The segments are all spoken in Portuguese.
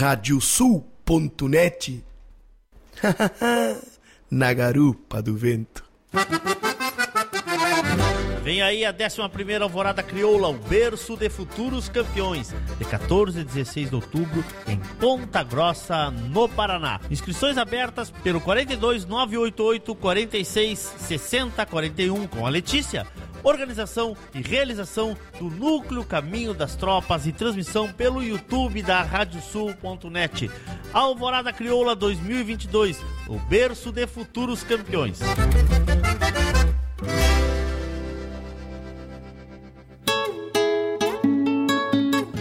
radiosul.net na garupa do vento. Vem aí a 11 Alvorada Crioula, o berço de futuros campeões, de 14 a 16 de outubro, em Ponta Grossa, no Paraná. Inscrições abertas pelo 42 988 46 60 41 com a Letícia. Organização e realização do Núcleo Caminho das Tropas e transmissão pelo YouTube da Radiosul.net. Alvorada Crioula 2022, o berço de futuros campeões.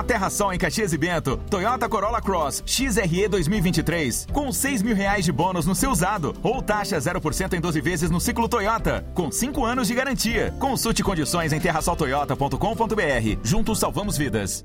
Na Terra Sol, em Caxias e Bento, Toyota Corolla Cross XRE 2023, com 6 mil reais de bônus no seu usado, ou taxa 0% em 12 vezes no ciclo Toyota, com 5 anos de garantia. Consulte condições em terrasoltoyota.com.br. Juntos salvamos vidas.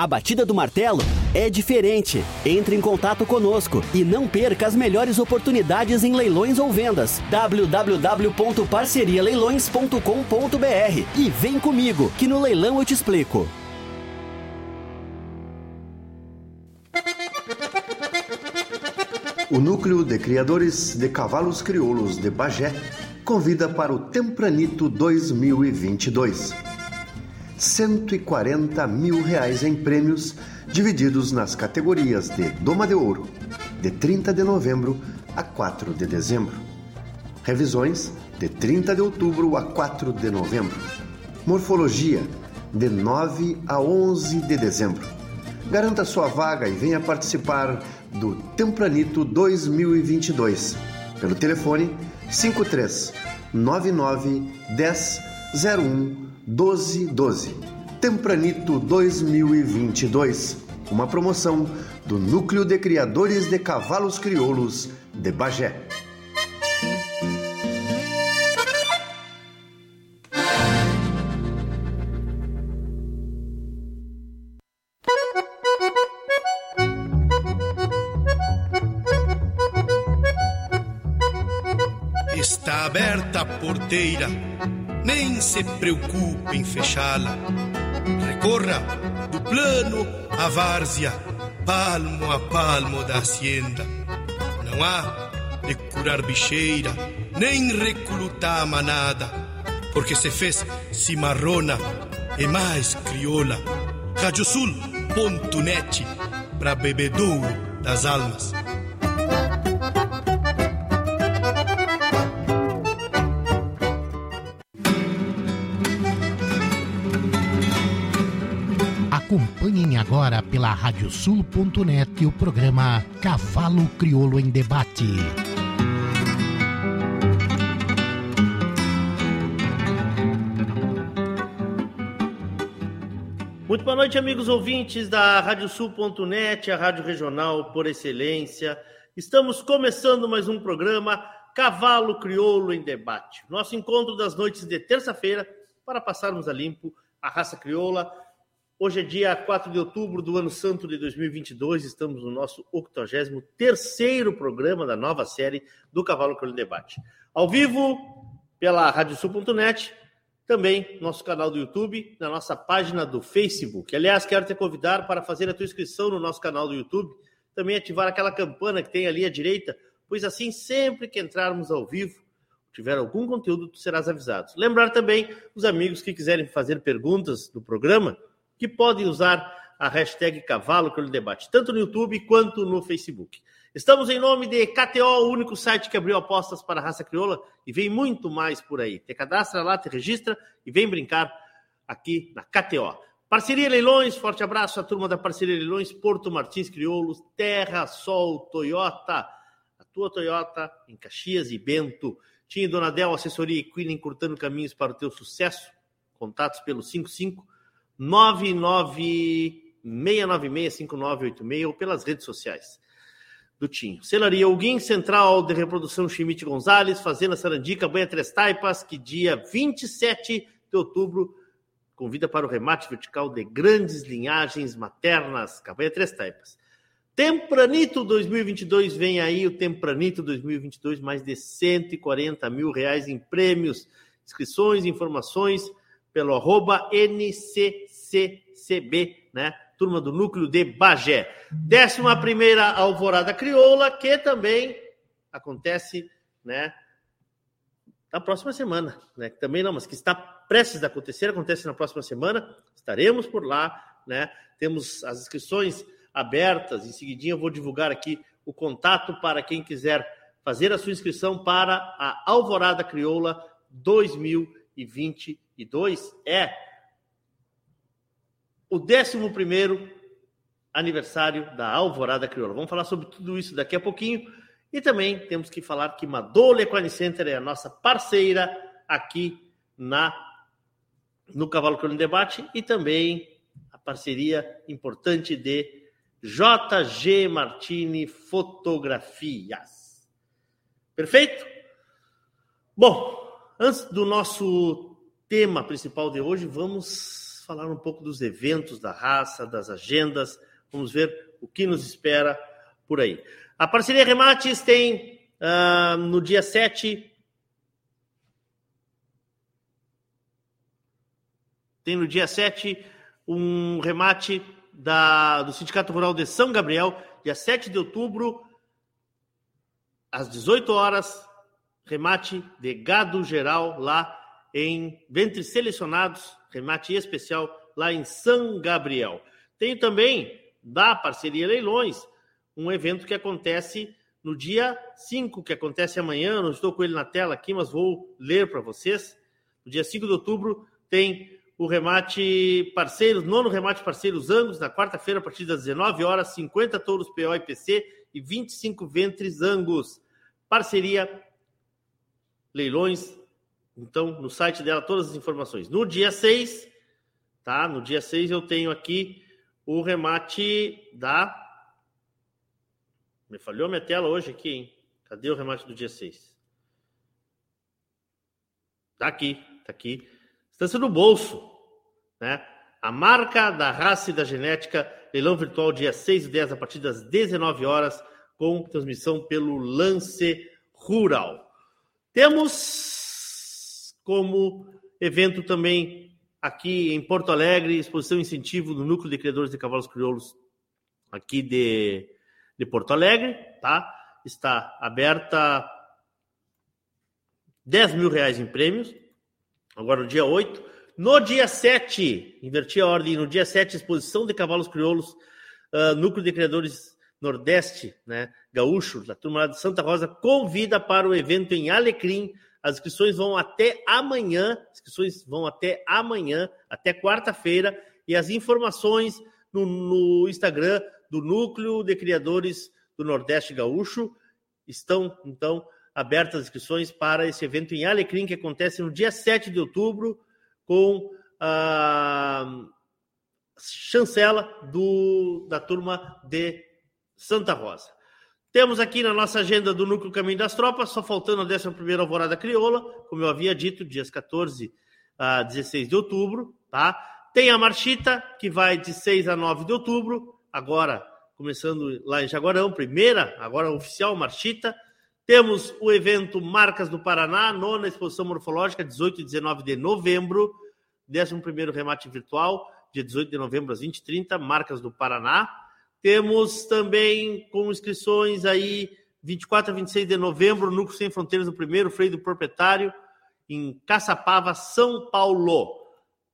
a batida do martelo é diferente. Entre em contato conosco e não perca as melhores oportunidades em leilões ou vendas. www.parcerialeilões.com.br e vem comigo, que no leilão eu te explico. O Núcleo de Criadores de Cavalos Crioulos de Bagé convida para o Tempranito 2022. 140 mil reais em prêmios divididos nas categorias de Doma de Ouro, de 30 de novembro a 4 de dezembro. Revisões, de 30 de outubro a 4 de novembro. Morfologia, de 9 a 11 de dezembro. Garanta sua vaga e venha participar do Tempranito 2022 pelo telefone 53 99 10 01 1212. Tempranito 2022, uma promoção do Núcleo de Criadores de Cavalos Crioulos de Bagé. Está aberta a porteira, nem se preocupe em fechá-la. Recorra do plano à várzea, palmo a palmo da hacienda. Não há de curar bicheira, nem recrutar manada, porque se fez cimarrona e mais crioula. Radiosul.net para bebedouro das almas. Agora pela radiosul.net o programa Cavalo Crioulo em Debate. Muito boa noite, amigos ouvintes da Radiosul.net, a rádio regional por excelência. Estamos começando mais um programa Cavalo Crioulo em Debate. Nosso encontro das noites de terça-feira para passarmos a limpo a raça crioula. Hoje é dia 4 de outubro do ano santo de 2022. Estamos no nosso 83º programa da nova série do Cavalo Crioulo Debate. Ao vivo pela Radiosul.net também nosso canal do YouTube, na nossa página do Facebook. Aliás, quero te convidar para fazer a tua inscrição no nosso canal do YouTube, também ativar aquela campana que tem ali à direita, pois assim sempre que entrarmos ao vivo, tiver algum conteúdo, tu serás avisado. Lembrar também os amigos que quiserem fazer perguntas do programa, que podem usar a hashtag Cavalo pelo Debate, tanto no YouTube quanto no Facebook. Estamos em nome de KTO, o único site que abriu apostas para a raça crioula e vem muito mais por aí. Te cadastra lá, te registra e vem brincar aqui na KTO. Parceria Leilões, forte abraço à turma da Parceria Leilões, Porto Martins Crioulos, Terra Sol, Toyota, a tua Toyota em Caxias e Bento. Tinha Donadel, assessoria equina encurtando caminhos para o teu sucesso. Contatos pelo 55 996965986 ou pelas redes sociais do Tinho. Celaria Alguim, Central de Reprodução Chimite Gonzalez, Fazenda Sarandica, Banha Três Taipas, que dia 27 de outubro convida para o remate vertical de grandes linhagens maternas, Cabanha Três Taipas. Tempranito 2022, vem aí o Tempranito 2022, mais de 140 mil reais em prêmios, inscrições, informações pelo arroba NCCCB, né? turma do núcleo de Bagé. Décima primeira Alvorada Crioula, que também acontece, né, na próxima semana, né? Também não, mas que está prestes a acontecer, acontece na próxima semana. Estaremos por lá, né? Temos as inscrições abertas. Em seguidinho eu vou divulgar aqui o contato para quem quiser fazer a sua inscrição para a Alvorada Crioula 2022. É o 11 aniversário da Alvorada Crioula. Vamos falar sobre tudo isso daqui a pouquinho. E também temos que falar que Madole Equine Center é a nossa parceira aqui na no Cavalo Crioula em Debate e também a parceria importante de JG Martini Fotografias. Perfeito? Bom, antes do nosso tema principal de hoje, vamos falar um pouco dos eventos da raça, das agendas. Vamos ver o que nos espera por aí. A parceria Remates tem uh, no dia 7. Tem no dia 7 um remate da, do Sindicato Rural de São Gabriel, dia 7 de outubro, às 18 horas, remate de gado geral lá em ventre selecionados remate especial lá em São Gabriel. Tem também, da parceria Leilões, um evento que acontece no dia 5, que acontece amanhã. Não estou com ele na tela aqui, mas vou ler para vocês. No dia 5 de outubro tem o remate parceiros, nono remate parceiros Angus, na quarta-feira, a partir das 19 horas, 50 touros PO e PC e 25 ventres Angus. Parceria Leilões então, no site dela, todas as informações. No dia 6, tá? No dia 6 eu tenho aqui o remate da. Me falhou minha tela hoje aqui, hein? Cadê o remate do dia 6? Tá aqui, tá aqui. Estância do bolso, né? A marca da raça e da genética, leilão virtual dia 6 e 10 a partir das 19 horas, com transmissão pelo Lance Rural. Temos como evento também aqui em Porto Alegre, exposição incentivo do Núcleo de Criadores de Cavalos Crioulos aqui de, de Porto Alegre, tá? Está aberta 10 mil reais em prêmios, agora no dia 8. No dia 7, inverti a ordem, no dia 7, exposição de cavalos crioulos, uh, Núcleo de Criadores Nordeste, né, gaúcho, da turma lá de Santa Rosa, convida para o evento em Alecrim. As inscrições vão até amanhã, as inscrições vão até amanhã, até quarta-feira, e as informações no, no Instagram do Núcleo de Criadores do Nordeste Gaúcho. Estão, então, abertas as inscrições para esse evento em Alecrim, que acontece no dia 7 de outubro, com a chancela do, da turma de Santa Rosa. Temos aqui na nossa agenda do Núcleo Caminho das Tropas, só faltando a 11 Alvorada Crioula, como eu havia dito, dias 14 a 16 de outubro, tá? Tem a Marchita, que vai de 6 a 9 de outubro, agora começando lá em Jaguarão, primeira, agora oficial Marchita. Temos o evento Marcas do Paraná, nona exposição morfológica, 18 e 19 de novembro, 11 remate virtual, dia 18 de novembro às 20h30, Marcas do Paraná. Temos também com inscrições aí 24 a 26 de novembro, Núcleo Sem Fronteiras, o primeiro freio do proprietário, em Caçapava, São Paulo.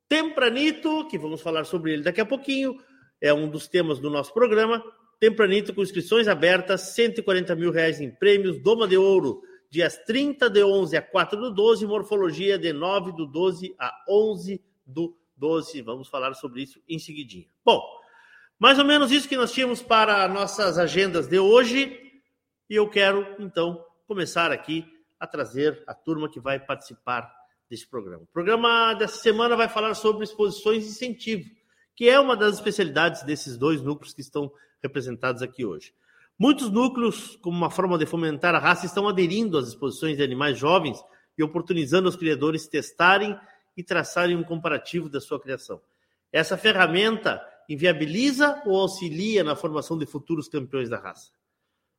Tempranito, que vamos falar sobre ele daqui a pouquinho, é um dos temas do nosso programa. Tempranito com inscrições abertas, 140 mil reais em prêmios, Doma de Ouro, dias 30 de 11 a 4 do 12, Morfologia de 9 do 12 a 11 do 12. Vamos falar sobre isso em seguidinha. Bom, mais ou menos isso que nós tínhamos para nossas agendas de hoje. E eu quero, então, começar aqui a trazer a turma que vai participar desse programa. O programa dessa semana vai falar sobre exposições de incentivo que é uma das especialidades desses dois núcleos que estão representados aqui hoje. Muitos núcleos, como uma forma de fomentar a raça, estão aderindo às exposições de animais jovens e oportunizando os criadores testarem e traçarem um comparativo da sua criação. Essa ferramenta inviabiliza ou auxilia na formação de futuros campeões da raça?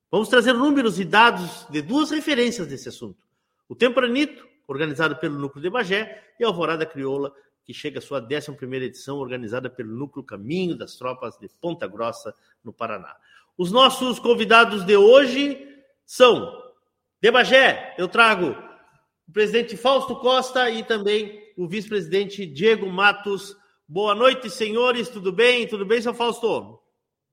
Vamos trazer números e dados de duas referências desse assunto. O Tempranito, organizado pelo Núcleo de Bagé, e a Alvorada Crioula, que chega à sua 11 edição, organizada pelo Núcleo Caminho das Tropas de Ponta Grossa, no Paraná. Os nossos convidados de hoje são, de Bagé, eu trago o presidente Fausto Costa e também o vice-presidente Diego Matos. Boa noite, senhores, tudo bem? Tudo bem, seu Fausto?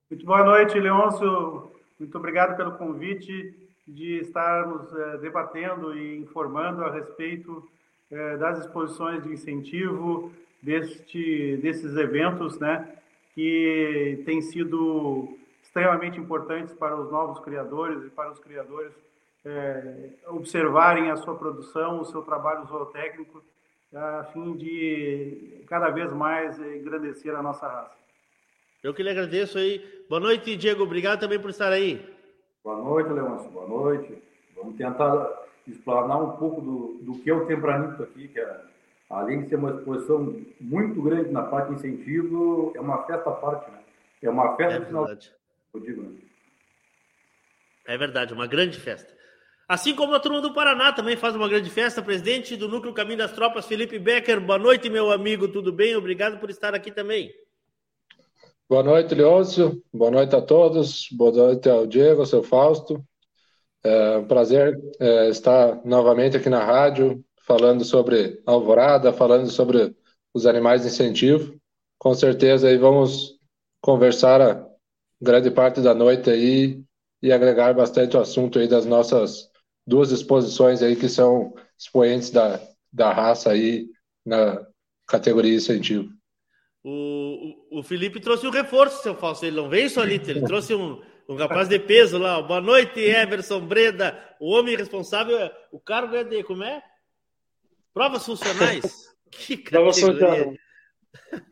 Muito boa noite, Leôncio. Muito obrigado pelo convite de estarmos é, debatendo e informando a respeito é, das exposições de incentivo, deste, desses eventos, né, que têm sido extremamente importantes para os novos criadores e para os criadores é, observarem a sua produção, o seu trabalho zootécnico, a fim de cada vez mais engrandecer a nossa raça. Eu que lhe agradeço aí. Boa noite, Diego. Obrigado também por estar aí. Boa noite, Leôncio. Boa noite. Vamos tentar explanar um pouco do, do que é o Tempranito aqui, que é, além de ser uma exposição muito grande na parte de incentivo, é uma festa à parte, né? É uma festa é final. Eu digo, né? É verdade, uma grande festa. Assim como a turma do Paraná também faz uma grande festa. Presidente do Núcleo Caminho das Tropas, Felipe Becker. Boa noite, meu amigo. Tudo bem? Obrigado por estar aqui também. Boa noite, Leôncio. Boa noite a todos. Boa noite ao Diego, ao seu Fausto. É um prazer é, estar novamente aqui na rádio, falando sobre Alvorada, falando sobre os animais de incentivo. Com certeza aí vamos conversar a grande parte da noite aí e agregar bastante o assunto aí das nossas duas exposições aí que são expoentes da, da raça aí na categoria incentivo. O, o, o Felipe trouxe um reforço, seu Falso, ele não veio solito, ele trouxe um um rapaz de peso lá. Boa noite, Everson Breda. O homem responsável, o cargo é de, como é? Provas funcionais. Que categoria.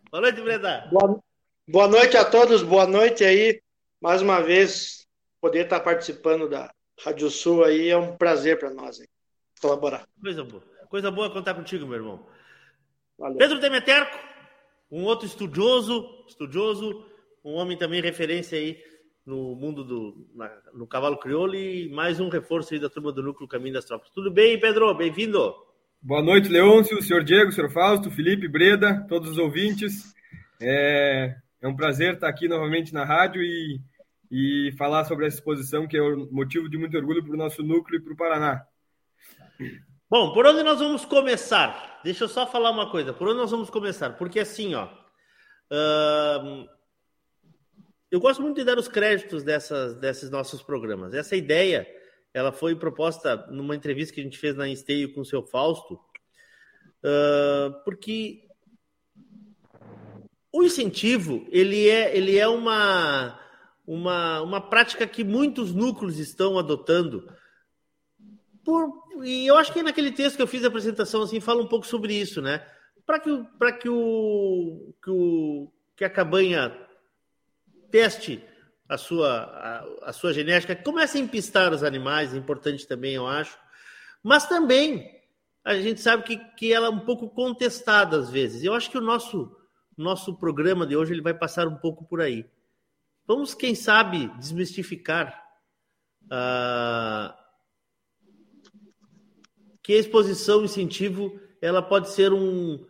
Boa noite, Breda. Boa, boa noite a todos, boa noite aí. Mais uma vez, poder estar participando da Rádio Sul aí é um prazer para nós hein, colaborar. Coisa boa. Coisa boa contar contigo, meu irmão. Valeu. Pedro Demeterco, um outro estudioso, estudioso, um homem também referência aí no mundo do na, no cavalo crioulo e mais um reforço aí da turma do Núcleo Caminho das Tropas. Tudo bem, Pedro? Bem-vindo. Boa noite, Leôncio, senhor Diego, senhor Fausto, Felipe, Breda, todos os ouvintes. É, é um prazer estar aqui novamente na rádio e, e falar sobre essa exposição que é motivo de muito orgulho para o nosso núcleo e para o Paraná. Bom, por onde nós vamos começar? Deixa eu só falar uma coisa. Por onde nós vamos começar? Porque assim, ó, uh, eu gosto muito de dar os créditos dessas, desses nossos programas. Essa ideia, ela foi proposta numa entrevista que a gente fez na Esteio com o seu Fausto, porque o incentivo, ele é, ele é uma, uma, uma prática que muitos núcleos estão adotando. Por, e eu acho que naquele texto que eu fiz a apresentação assim fala um pouco sobre isso, né? Para que, que, o, que, o, que a cabanha teste a sua, a, a, sua genética, comece a empistar os animais, é importante também, eu acho. Mas também a gente sabe que, que ela é um pouco contestada às vezes. Eu acho que o nosso, nosso programa de hoje ele vai passar um pouco por aí. Vamos, quem sabe, desmistificar uh, que a exposição incentivo ela pode ser um,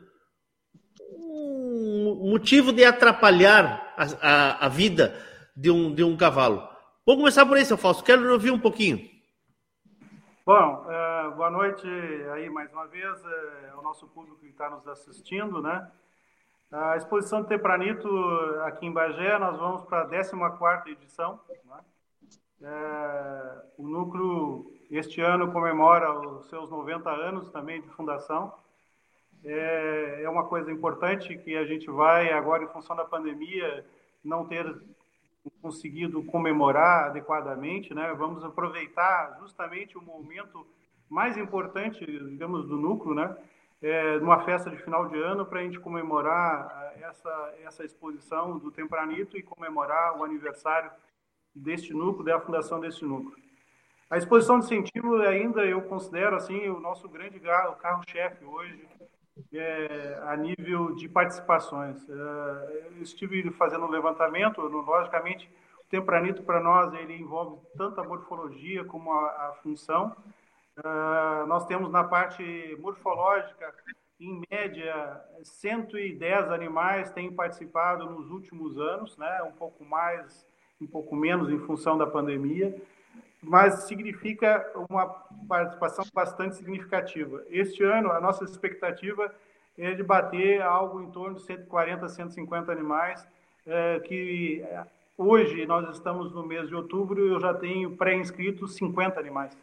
um motivo de atrapalhar a, a, a, vida de um, de um cavalo. Vamos começar por aí, seu Fausto. Quero ouvir um pouquinho. Bom, uh, boa noite aí mais uma vez, ao nosso público que está nos assistindo, né? A exposição de Tempranito aqui em Bagé, nós vamos para a 14 edição. Né? É, o núcleo, este ano, comemora os seus 90 anos também de fundação. É, é uma coisa importante que a gente vai, agora, em função da pandemia, não ter conseguido comemorar adequadamente. Né? Vamos aproveitar justamente o momento mais importante, digamos, do núcleo, né? É, numa festa de final de ano para a gente comemorar é, essa, essa exposição do Tempranito e comemorar o aniversário deste núcleo, da fundação deste núcleo. A exposição de incentivo ainda eu considero assim o nosso grande carro-chefe hoje é, a nível de participações. É, eu estive fazendo um levantamento, logicamente o Tempranito para nós ele envolve tanto a morfologia como a, a função, Uh, nós temos na parte morfológica, em média, 110 animais têm participado nos últimos anos, né? um pouco mais, um pouco menos em função da pandemia, mas significa uma participação bastante significativa. Este ano, a nossa expectativa é de bater algo em torno de 140, 150 animais, é, que hoje nós estamos no mês de outubro e eu já tenho pré-inscritos 50 animais.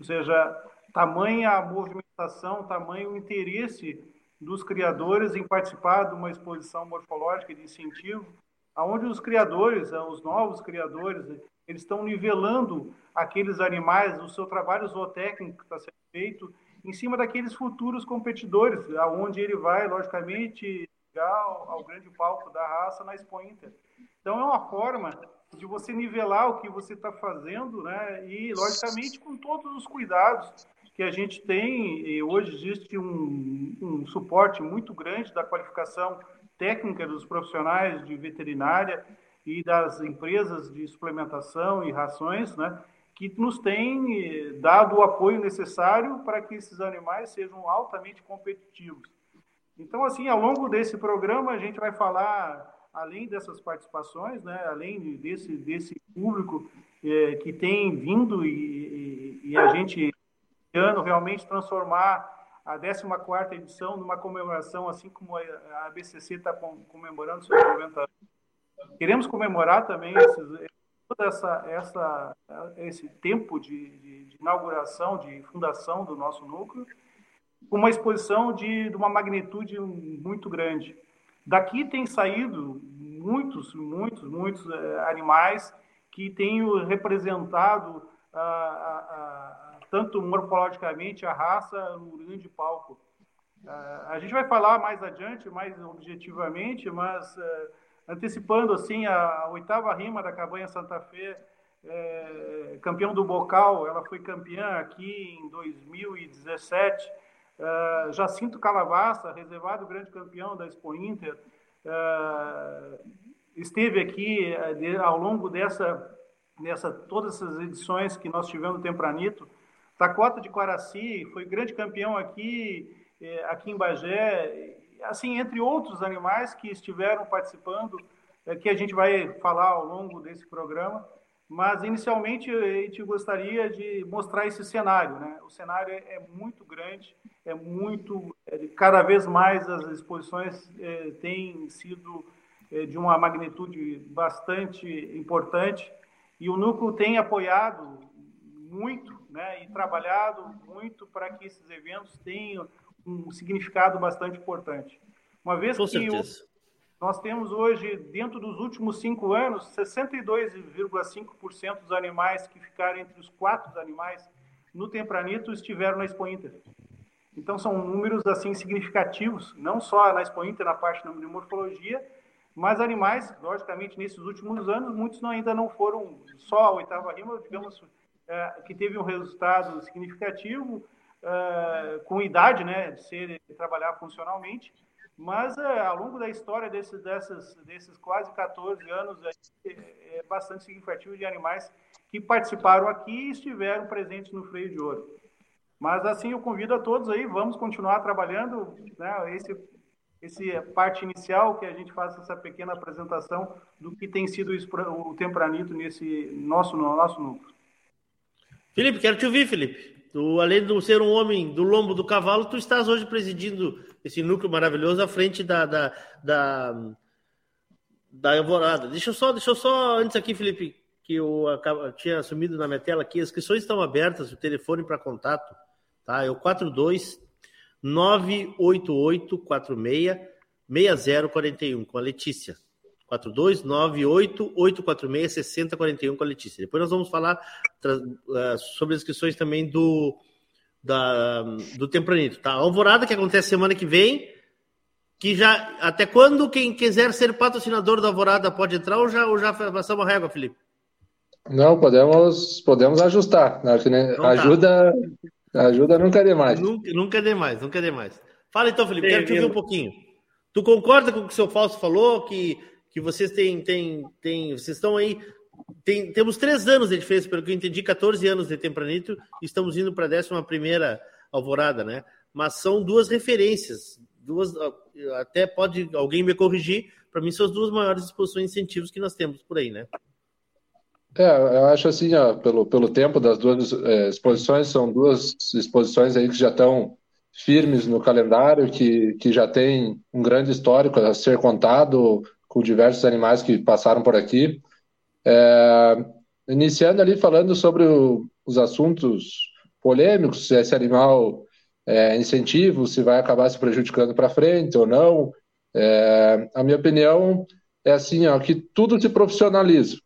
Ou seja, tamanha a movimentação, tamanho o interesse dos criadores em participar de uma exposição morfológica de incentivo, aonde os criadores, né, os novos criadores, eles estão nivelando aqueles animais, o seu trabalho zootécnico que está sendo feito, em cima daqueles futuros competidores, aonde ele vai, logicamente, ao, ao grande palco da raça na Expo Inter. Então, é uma forma de você nivelar o que você está fazendo, né? E, logicamente, com todos os cuidados que a gente tem, e hoje existe um, um suporte muito grande da qualificação técnica dos profissionais de veterinária e das empresas de suplementação e rações, né? Que nos tem eh, dado o apoio necessário para que esses animais sejam altamente competitivos. Então, assim, ao longo desse programa, a gente vai falar além dessas participações, né, além desse, desse público é, que tem vindo e, e, e, a gente, ano, realmente transformar a 14ª edição numa comemoração, assim como a ABCC está comemorando seus 90 anos. Queremos comemorar também esses, toda essa, essa, esse tempo de, de, de, inauguração, de fundação do nosso núcleo, com uma exposição de, de uma magnitude muito grande. Daqui tem saído muitos, muitos, muitos uh, animais que têm representado uh, uh, tanto morfologicamente a raça no grande palco. a gente vai falar mais adiante, mais objetivamente, mas antecipando assim a, a, oitava rima da Cabanha Santa Fé, é, campeão do Bocal, ela foi campeã aqui em 2017 Uh, Jacinto Calabassa, reservado grande campeão da Expo Inter, uh, esteve aqui ao longo dessa, dessa todas essas edições que nós tivemos no Tempranito. Tacota de Quaraci foi grande campeão aqui, aqui em Bagé, assim, entre outros animais que estiveram participando, que a gente vai falar ao longo desse programa. Mas, inicialmente, a gente gostaria de mostrar esse cenário. Né? O cenário é muito grande, é muito. É, cada vez mais as exposições é, têm sido é, de uma magnitude bastante importante e o núcleo tem apoiado muito né, e trabalhado muito para que esses eventos tenham um significado bastante importante. Uma vez Com que certeza. Nós temos hoje, dentro dos últimos cinco anos, 62,5% dos animais que ficaram entre os quatro animais no Tempranito estiveram na Expo Inter. Então, são números assim significativos, não só na Expo Inter, na parte de morfologia, mas animais, logicamente, nesses últimos anos, muitos ainda não foram só a oitava rima, digamos, é, que teve um resultado significativo, é, com idade, né, de ser, de trabalhar funcionalmente, mas é, ao longo da história desses, dessas, desses quase 14 anos, é, é bastante significativo de animais que participaram aqui e estiveram presentes no freio de ouro. Mas assim, eu convido a todos aí, vamos continuar trabalhando, né, esse, esse parte inicial que a gente faça essa pequena apresentação do que tem sido o tempranito nesse nosso, no nosso núcleo. Felipe, quero te ouvir, Felipe. Tu, além de ser um homem do lombo do cavalo, tu estás hoje presidindo esse núcleo maravilhoso à frente da, da, da, da Alvorada. Deixa eu só, deixa eu só, antes aqui, Felipe, que eu, eu tinha assumido na minha tela aqui, as inscrições estão abertas, o telefone para contato, tá? É o 42 988 46 6041 com a Letícia. 42 98846 6041 com a Letícia. Depois nós vamos falar uh, sobre as inscrições também do da, do Tempranito, tá? Alvorada, que acontece semana que vem, que já, até quando quem quiser ser patrocinador da Alvorada pode entrar ou já, ou já passamos a régua, Felipe? Não, podemos, podemos ajustar, né? Então, tá. ajuda, tá. ajuda nunca é demais. Nunca, nunca é demais, nunca é demais. Fala então, Felipe, quero te ouvir um pouquinho. Tu concorda com o que o seu Fausto falou, que, que vocês têm, têm, têm, vocês estão aí tem, temos três anos de diferença, pelo que eu entendi, 14 anos de Tempranito, estamos indo para a 11 alvorada, né? Mas são duas referências, duas, até pode alguém me corrigir, para mim são as duas maiores exposições incentivos que nós temos por aí, né? É, eu acho assim, ó, pelo, pelo tempo das duas é, exposições, são duas exposições aí que já estão firmes no calendário, que, que já tem um grande histórico a ser contado, com diversos animais que passaram por aqui. É, iniciando ali falando sobre o, os assuntos polêmicos, se esse animal é incentivo, se vai acabar se prejudicando para frente ou não. É, a minha opinião é assim, ó, que tudo se profissionaliza.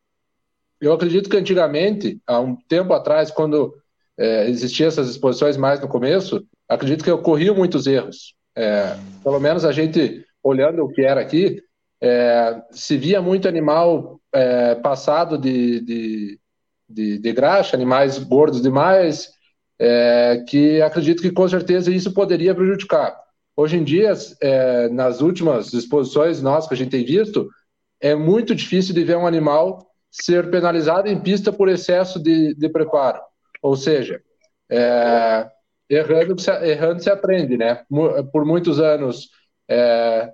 Eu acredito que antigamente, há um tempo atrás, quando é, existiam essas exposições mais no começo, acredito que ocorriam muitos erros. É, pelo menos a gente, olhando o que era aqui, é, se via muito animal é, passado de, de, de, de, graxa, animais gordos demais, é, que acredito que com certeza isso poderia prejudicar. Hoje em dia, é, nas últimas exposições nossas que a gente tem visto, é muito difícil de ver um animal ser penalizado em pista por excesso de, de preparo. Ou seja, é, errando, errando se aprende, né? Por muitos anos, é,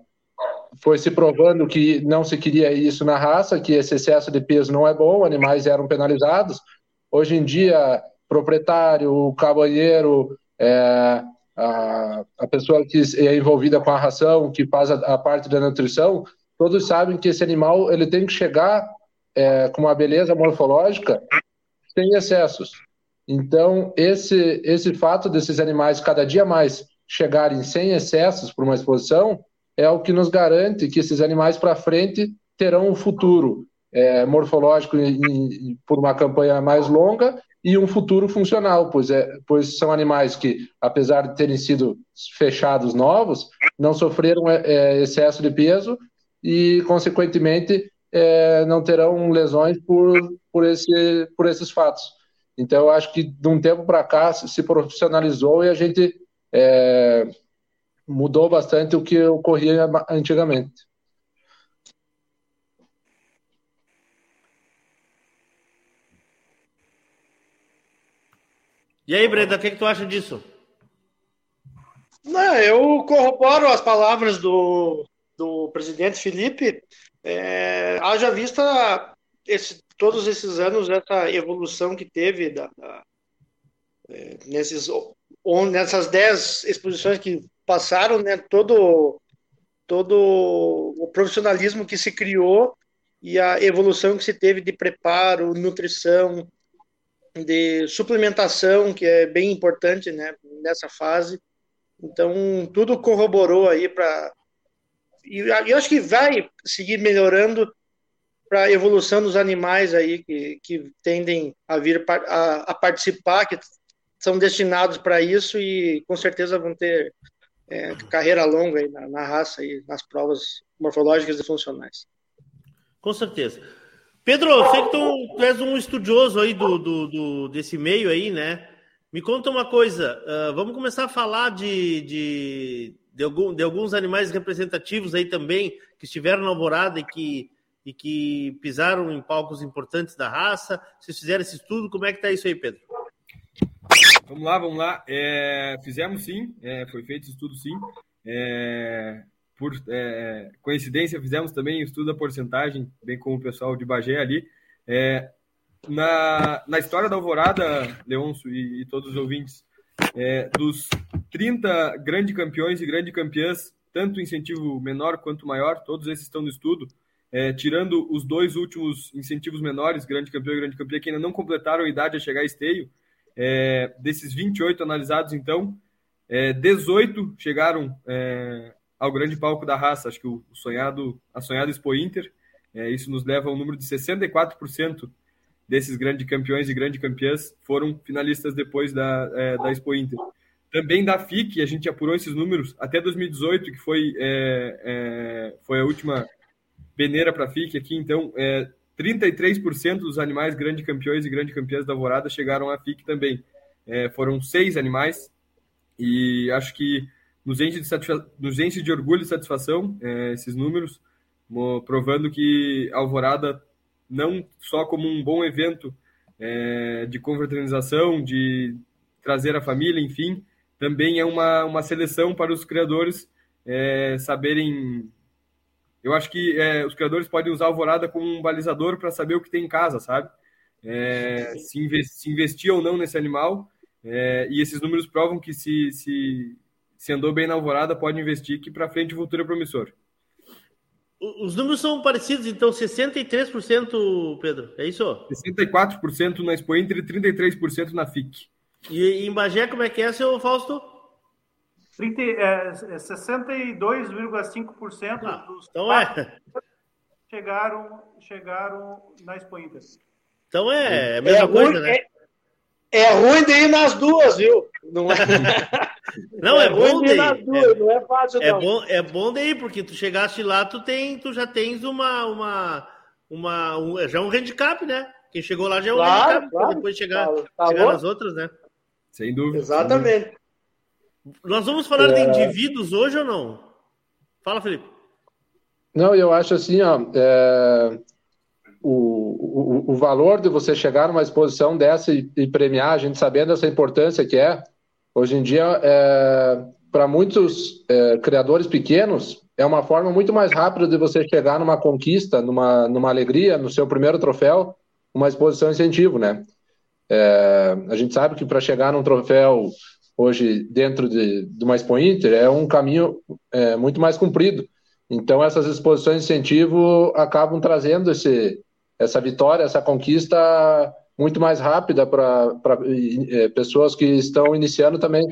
foi se provando que não se queria isso na raça, que esse excesso de peso não é bom, animais eram penalizados. Hoje em dia, proprietário, cabanheiro, é, a, a, pessoa que é envolvida com a ração, que faz a, a, parte da nutrição, todos sabem que esse animal ele tem que chegar é, com uma beleza morfológica sem excessos. Então, esse, esse fato desses animais cada dia mais chegarem sem excessos para uma exposição é o que nos garante que esses animais para frente terão um futuro é, morfológico em, em, por uma campanha mais longa e um futuro funcional, pois, é, pois são animais que, apesar de terem sido fechados novos, não sofreram é, é excesso de peso e, consequentemente, é, não terão lesões por, por, esse, por esses fatos. Então, eu acho que de um tempo para cá se profissionalizou e a gente é, mudou bastante o que ocorria antigamente. E aí, Breda, o que, que tu acha disso? Não, eu corroboro as palavras do, do presidente Felipe. É, haja vista esse, todos esses anos, essa evolução que teve da, da, é, nesses, on, nessas dez exposições que passaram, né, todo, todo o profissionalismo que se criou e a evolução que se teve de preparo, nutrição, de suplementação, que é bem importante né, nessa fase. Então, tudo corroborou aí para. E eu acho que vai seguir melhorando para a evolução dos animais aí que, que tendem a vir a, a participar, que são destinados para isso e com certeza vão ter é, carreira longa na, na raça e nas provas morfológicas e funcionais. Com certeza. Pedro, eu sei que tu, tu és um estudioso aí do, do, do, desse meio aí, né? Me conta uma coisa, uh, vamos começar a falar de, de, de, algum, de, alguns animais representativos aí também, que estiveram na alvorada e que, e que pisaram em palcos importantes da raça. Vocês fizeram esse estudo, como é que tá isso aí, Pedro? Vamos lá, vamos lá. É, fizemos sim, é, foi feito estudo sim. É, por é, coincidência, fizemos também estudo da porcentagem, bem como o pessoal de Bagé ali. É, na, na história da Alvorada, Leonço e, e todos os ouvintes, é, dos 30 grandes campeões e grandes campeãs, tanto incentivo menor quanto maior, todos esses estão no estudo, é, tirando os dois últimos incentivos menores, grande campeão e grande campeã, que ainda não completaram a idade a chegar a esteio, é, desses 28 analisados, então, é, 18 chegaram é, ao grande palco da raça, acho que o, sonhado, a sonhada Expo Inter, é, isso nos leva a um número de 64% desses grandes campeões e grandes campeãs foram finalistas depois da, é, da Expo Inter. Também da FIC, a gente apurou esses números até 2018, que foi, é, é, foi a última peneira para a FIC aqui, então é, 33% dos animais grandes campeões e grandes campeãs da Alvorada chegaram à FIC também. É, foram seis animais, e acho que nos enche de, satisfa... nos enche de orgulho e satisfação é, esses números, provando que a Alvorada não só como um bom evento é, de confraternização, de trazer a família, enfim, também é uma, uma seleção para os criadores é, saberem. Eu acho que é, os criadores podem usar a alvorada como um balizador para saber o que tem em casa, sabe? É, se, se, investir ou não nesse animal. É, e esses números provam que se, se, se andou bem na alvorada, pode investir, que para frente o futuro é promissor. Os números são parecidos, então 63%, Pedro, é isso? 64% na Expo Inter e 33% na FIC. E em Bagé, como é que é, seu Fausto? 30, é, 62,5% é ah, dos então é. chegaram, chegaram na Expo Inter. Então é, é a mesma é coisa, ruim, né? É, é ruim de ir nas duas, viu? Não é. Não, é, é bom daí. É, não é fácil, é não. Bom, é bom daí, porque tu chegaste lá, tu, tem, tu já tens uma. uma, uma um, já é um handicap, né? Quem chegou lá já é um claro, handicap, claro. depois chegar, tá, tá chegar nas outras, né? Sem dúvida. Exatamente. Nós vamos falar é... de indivíduos hoje ou não? Fala, Felipe. Não, eu acho assim, ó, é, o, o, o valor de você chegar numa exposição dessa e, e, premiar, a gente sabendo essa importância que é, Hoje em dia, é, para muitos é, criadores pequenos, é uma forma muito mais rápida de você chegar numa conquista, numa, numa alegria, no seu primeiro troféu, uma exposição incentivo, né? É, a gente sabe que para chegar num troféu hoje dentro de, de uma Expo Inter é um caminho é, muito mais comprido. Então essas exposições de incentivo acabam trazendo esse, essa vitória, essa conquista muito mais rápida para é, pessoas que estão iniciando também.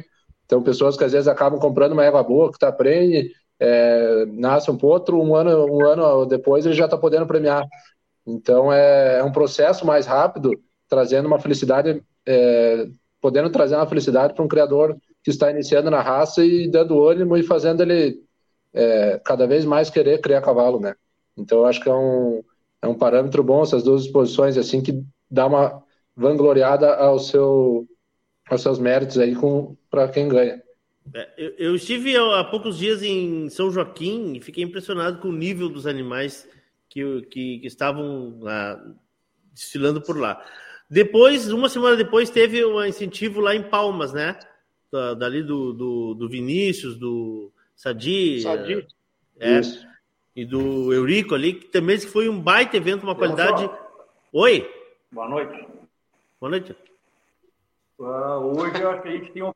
Então, pessoas que às vezes acabam comprando uma égua boa, que está prenhe, é, nasce um potro, um ano, um ano depois ele já está podendo premiar. Então, é, é, um processo mais rápido, trazendo uma felicidade, é, podendo trazer uma felicidade para um criador que está iniciando na raça e dando ânimo e fazendo ele é, cada vez mais querer criar cavalo, né? Então, eu acho que é um, é um parâmetro bom essas duas exposições, assim, que dá uma vangloriada ao seu, aos seus méritos aí para quem ganha. É, eu, eu, estive há poucos dias em São Joaquim e fiquei impressionado com o nível dos animais que, que, que estavam desfilando por lá. Depois, uma semana depois, teve um incentivo lá em Palmas, né? Da, dali do, do, do Vinícius, do Sadi. Sadi. É, e do Eurico ali, que também foi um baita evento, uma qualidade. Oi? Boa noite. Boa noite. Uh, hoje eu acho que a gente tem uma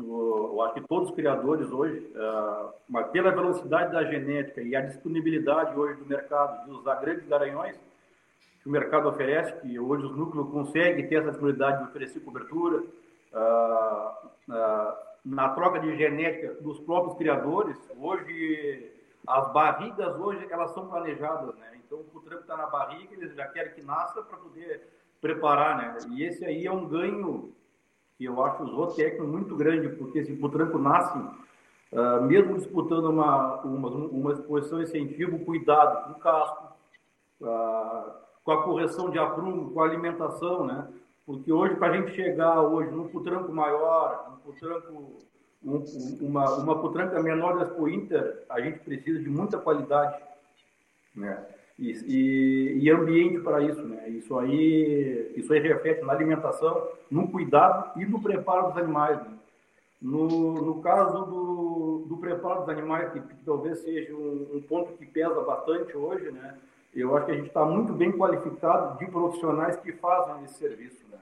eu acho que todos os criadores hoje, uh, mas pela velocidade da genética e a disponibilidade hoje do mercado de usar grandes garanhões que o mercado oferece, que hoje os núcleos conseguem ter essa disponibilidade de oferecer cobertura, uh, uh, na troca de genética dos próprios criadores, hoje as barrigas hoje elas são planejadas, né? Então o tranco está na barriga, eles já querem que nasça para poder preparar, né? E esse aí é um ganho que eu acho o zootecno muito grande, porque se o tranco nasce, uh, mesmo disputando uma, uma, uma exposição incentivo, cuidado com o casco, uh, com a correção de aprumo, com a alimentação, né? Porque hoje, para a gente chegar hoje num putranco maior, um putranco, um, uma, uma putranca menor da Expo Inter, a gente precisa de muita qualidade, né? E, e, e, ambiente para isso, né? Isso aí, isso aí reflete na alimentação, no cuidado e no preparo dos animais. Né? No, no caso do, do preparo dos animais, que, que talvez seja um, um, ponto que pesa bastante hoje, né? Eu acho que a gente está muito bem qualificado de profissionais que fazem esse serviço, né?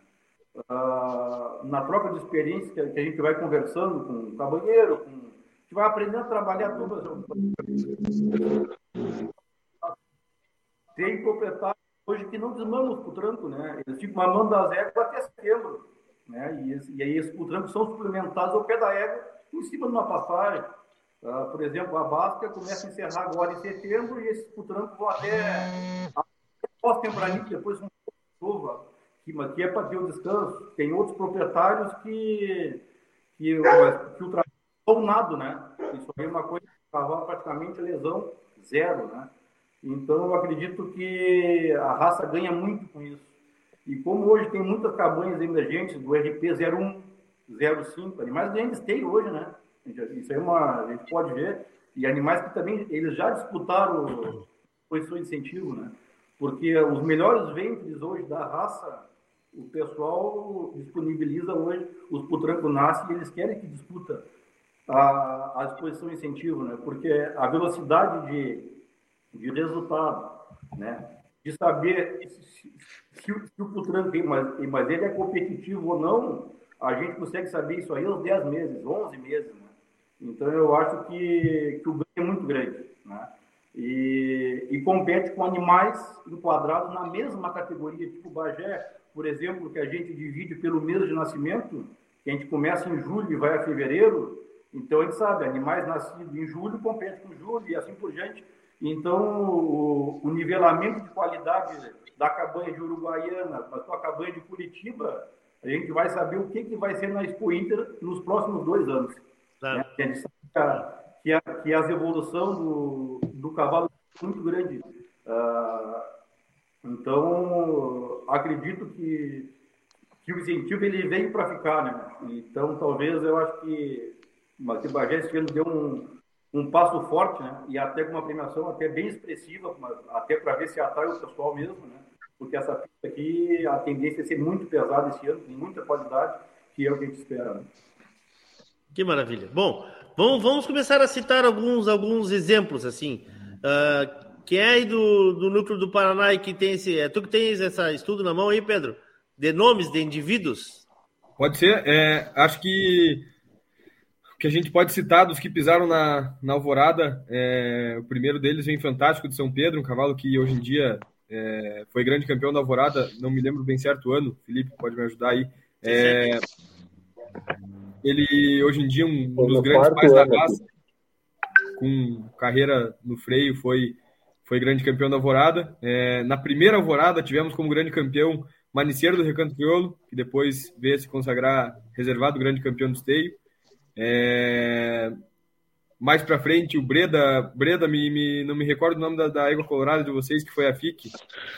Uh, na troca de experiência que, a gente vai conversando com o cabanheiro, com, a gente vai aprendendo a trabalhar todas tem proprietário hoje que não desmamam os tranco, né? Eles ficam mamando as éguas até setembro, né? E, e aí esses putrancos são suplementados ao pé da égua em cima de uma passagem. Uh, por exemplo, a Basca começa a encerrar agora em setembro e esses putrancos vão até pós-tempranito, depois um chuva, que aqui é para ter o descanso. Tem outros proprietários que, que, que o trabalho nada, né? Isso aí é uma coisa que cavalo praticamente lesão zero, né? Então, eu acredito que a raça ganha muito com isso. E como hoje tem muitas cabanhas emergentes do RP 01, 05, animais grandes tem hoje, né? Isso é uma, a gente pode ver. E animais que também eles já disputaram posições de incentivo, né? Porque os melhores ventres hoje da raça, o pessoal disponibiliza hoje, os putrancos nascem e eles querem que disputa a, a exposição incentivo, né? Porque a velocidade de de resultado, né? de saber se, se, se o Putran tem, mas, mas ele é competitivo ou não, a gente consegue saber isso aí aos 10 meses, 11 meses. Né? Então, eu acho que, que o ganho é muito grande. Né? E, e compete com animais enquadrados na mesma categoria, tipo Bagé, por exemplo, que a gente divide pelo mês de nascimento, que a gente começa em julho e vai a fevereiro, então a gente sabe, animais nascidos em julho competem com julho e assim por diante. Então, o, o, nivelamento de qualidade da cabanha de Uruguaiana para a sua cabanha de Curitiba, a gente vai saber o que, que vai ser na Expo Inter nos próximos dois anos. Né? A gente sabe que, a, que as evoluções do, do cavalo é muito grande. Uh, então, acredito que, que o incentivo ele veio para ficar. Né? Então, talvez eu acho que, mas que o Bagé esse ano deu um, um passo forte, né? E até com uma premiação até bem expressiva, até para ver se atrai o pessoal mesmo, né? Porque essa pista aqui, a tendência é ser muito pesada esse ano, com muita qualidade, que é o que a gente espera. Né? Que maravilha. Bom, vamos, vamos começar a citar alguns, alguns exemplos, assim. Uh, quem é aí do, do núcleo do Paraná e que tem esse. É tu que tens esse estudo na mão aí, Pedro? De nomes de indivíduos? Pode ser. É, acho que que a gente pode citar dos que pisaram na, na Alvorada, é, o primeiro deles vem Fantástico de São Pedro, um cavalo que hoje em dia é, foi grande campeão da Alvorada, não me lembro bem certo o ano, Felipe pode me ajudar aí. É, ele hoje em dia um, dos grandes pais da raça, com carreira no freio, foi, foi grande campeão da Alvorada. É, na primeira Alvorada tivemos como grande campeão Maniceiro do Recanto Crioulo, que depois veio se consagrar reservado grande campeão do esteio. É... Mais para frente, o Breda, Breda me, me, não me recordo o nome da, da égua colorada de vocês, que foi a FIC.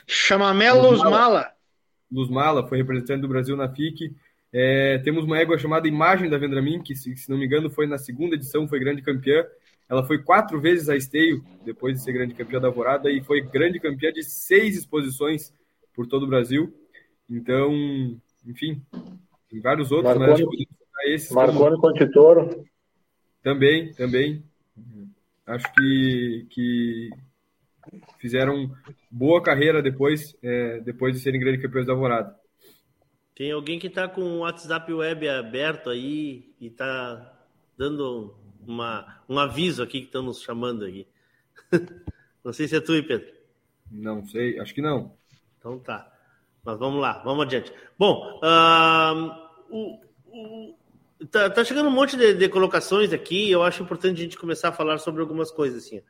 Chamamé Luz Mala. Luz Mala, foi representante do Brasil na FIC. É, temos uma égua chamada Imagem da Vendramin, que, se, se, não me engano, foi na segunda edição, foi grande campeã. Ela foi quatro vezes a esteio, depois de ser grande campeã da Alvorada, e foi grande campeã de seis exposições por todo o Brasil. Então, enfim, tem vários outros, Marconi, mas esses Marconi como... Contitoro. Também, também. Acho que, que fizeram boa carreira depois, é, depois de serem grandes campeões da Alvorada. Tem alguém que está com o WhatsApp web aberto aí e está dando uma, um aviso aqui que estão nos chamando aqui. Não sei se é tu, Pedro. Não sei, acho que não. Então tá. Mas vamos lá, vamos adiante. Bom, uh, o, o, tá, tá, chegando um monte de, de, colocações aqui. Eu acho importante a gente começar a falar sobre algumas coisas. Assim.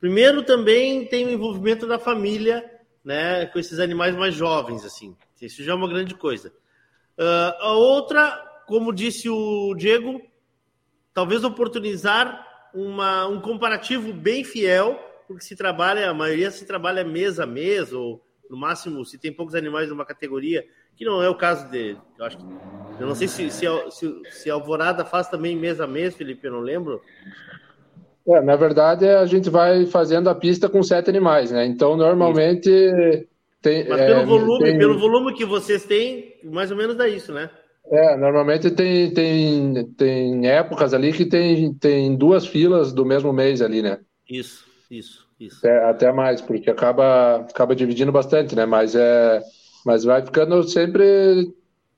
Primeiro, também tem o envolvimento da família né, com esses animais mais jovens. assim. Isso já é uma grande coisa. Uh, a outra, como disse o Diego, talvez oportunizar uma, um comparativo bem fiel, porque se trabalha, a maioria se trabalha mês a mês, ou no máximo, se tem poucos animais numa categoria, que não é o caso dele. Eu acho que, eu não sei se, se, se, se Alvorada faz também mês a mês, Felipe, eu não lembro. É, na verdade, a gente vai fazendo a pista com sete animais, né? Então, normalmente. Tem, Mas pelo, é, volume, tem... pelo volume que vocês têm, mais ou menos dá isso, né? É, normalmente tem, tem, tem épocas ali que tem, tem duas filas do mesmo mês ali, né? Isso, isso, isso. É, até mais, porque acaba, acaba dividindo bastante, né? Mas, é, mas vai ficando sempre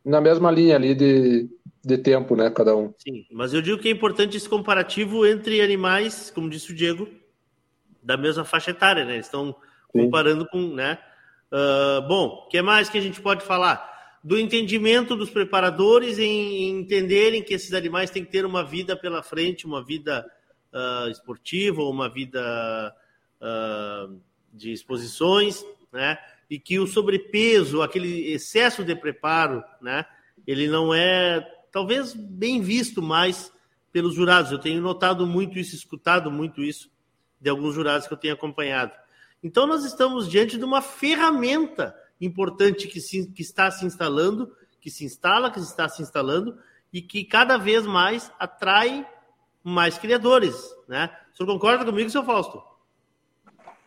na mesma linha ali de, de tempo, né? Cada um. Sim, mas eu digo que é importante esse comparativo entre animais, como disse o Diego, da mesma faixa etária, né? Eles estão comparando Sim. com, né? Uh, bom, o que mais que a gente pode falar? Do entendimento dos preparadores em, em, entenderem que esses animais têm que ter uma vida pela frente, uma vida uh, esportiva, uma vida uh, de exposições, né? E que o sobrepeso, aquele excesso de preparo, né? Ele não é, talvez, bem visto mais pelos jurados. Eu tenho notado muito isso, escutado muito isso de alguns jurados que eu tenho acompanhado. Então, nós estamos diante de uma ferramenta importante que, se, que está se instalando, que se instala, que está se instalando e que cada vez mais atrai mais criadores. Né? O senhor concorda comigo, seu Fausto?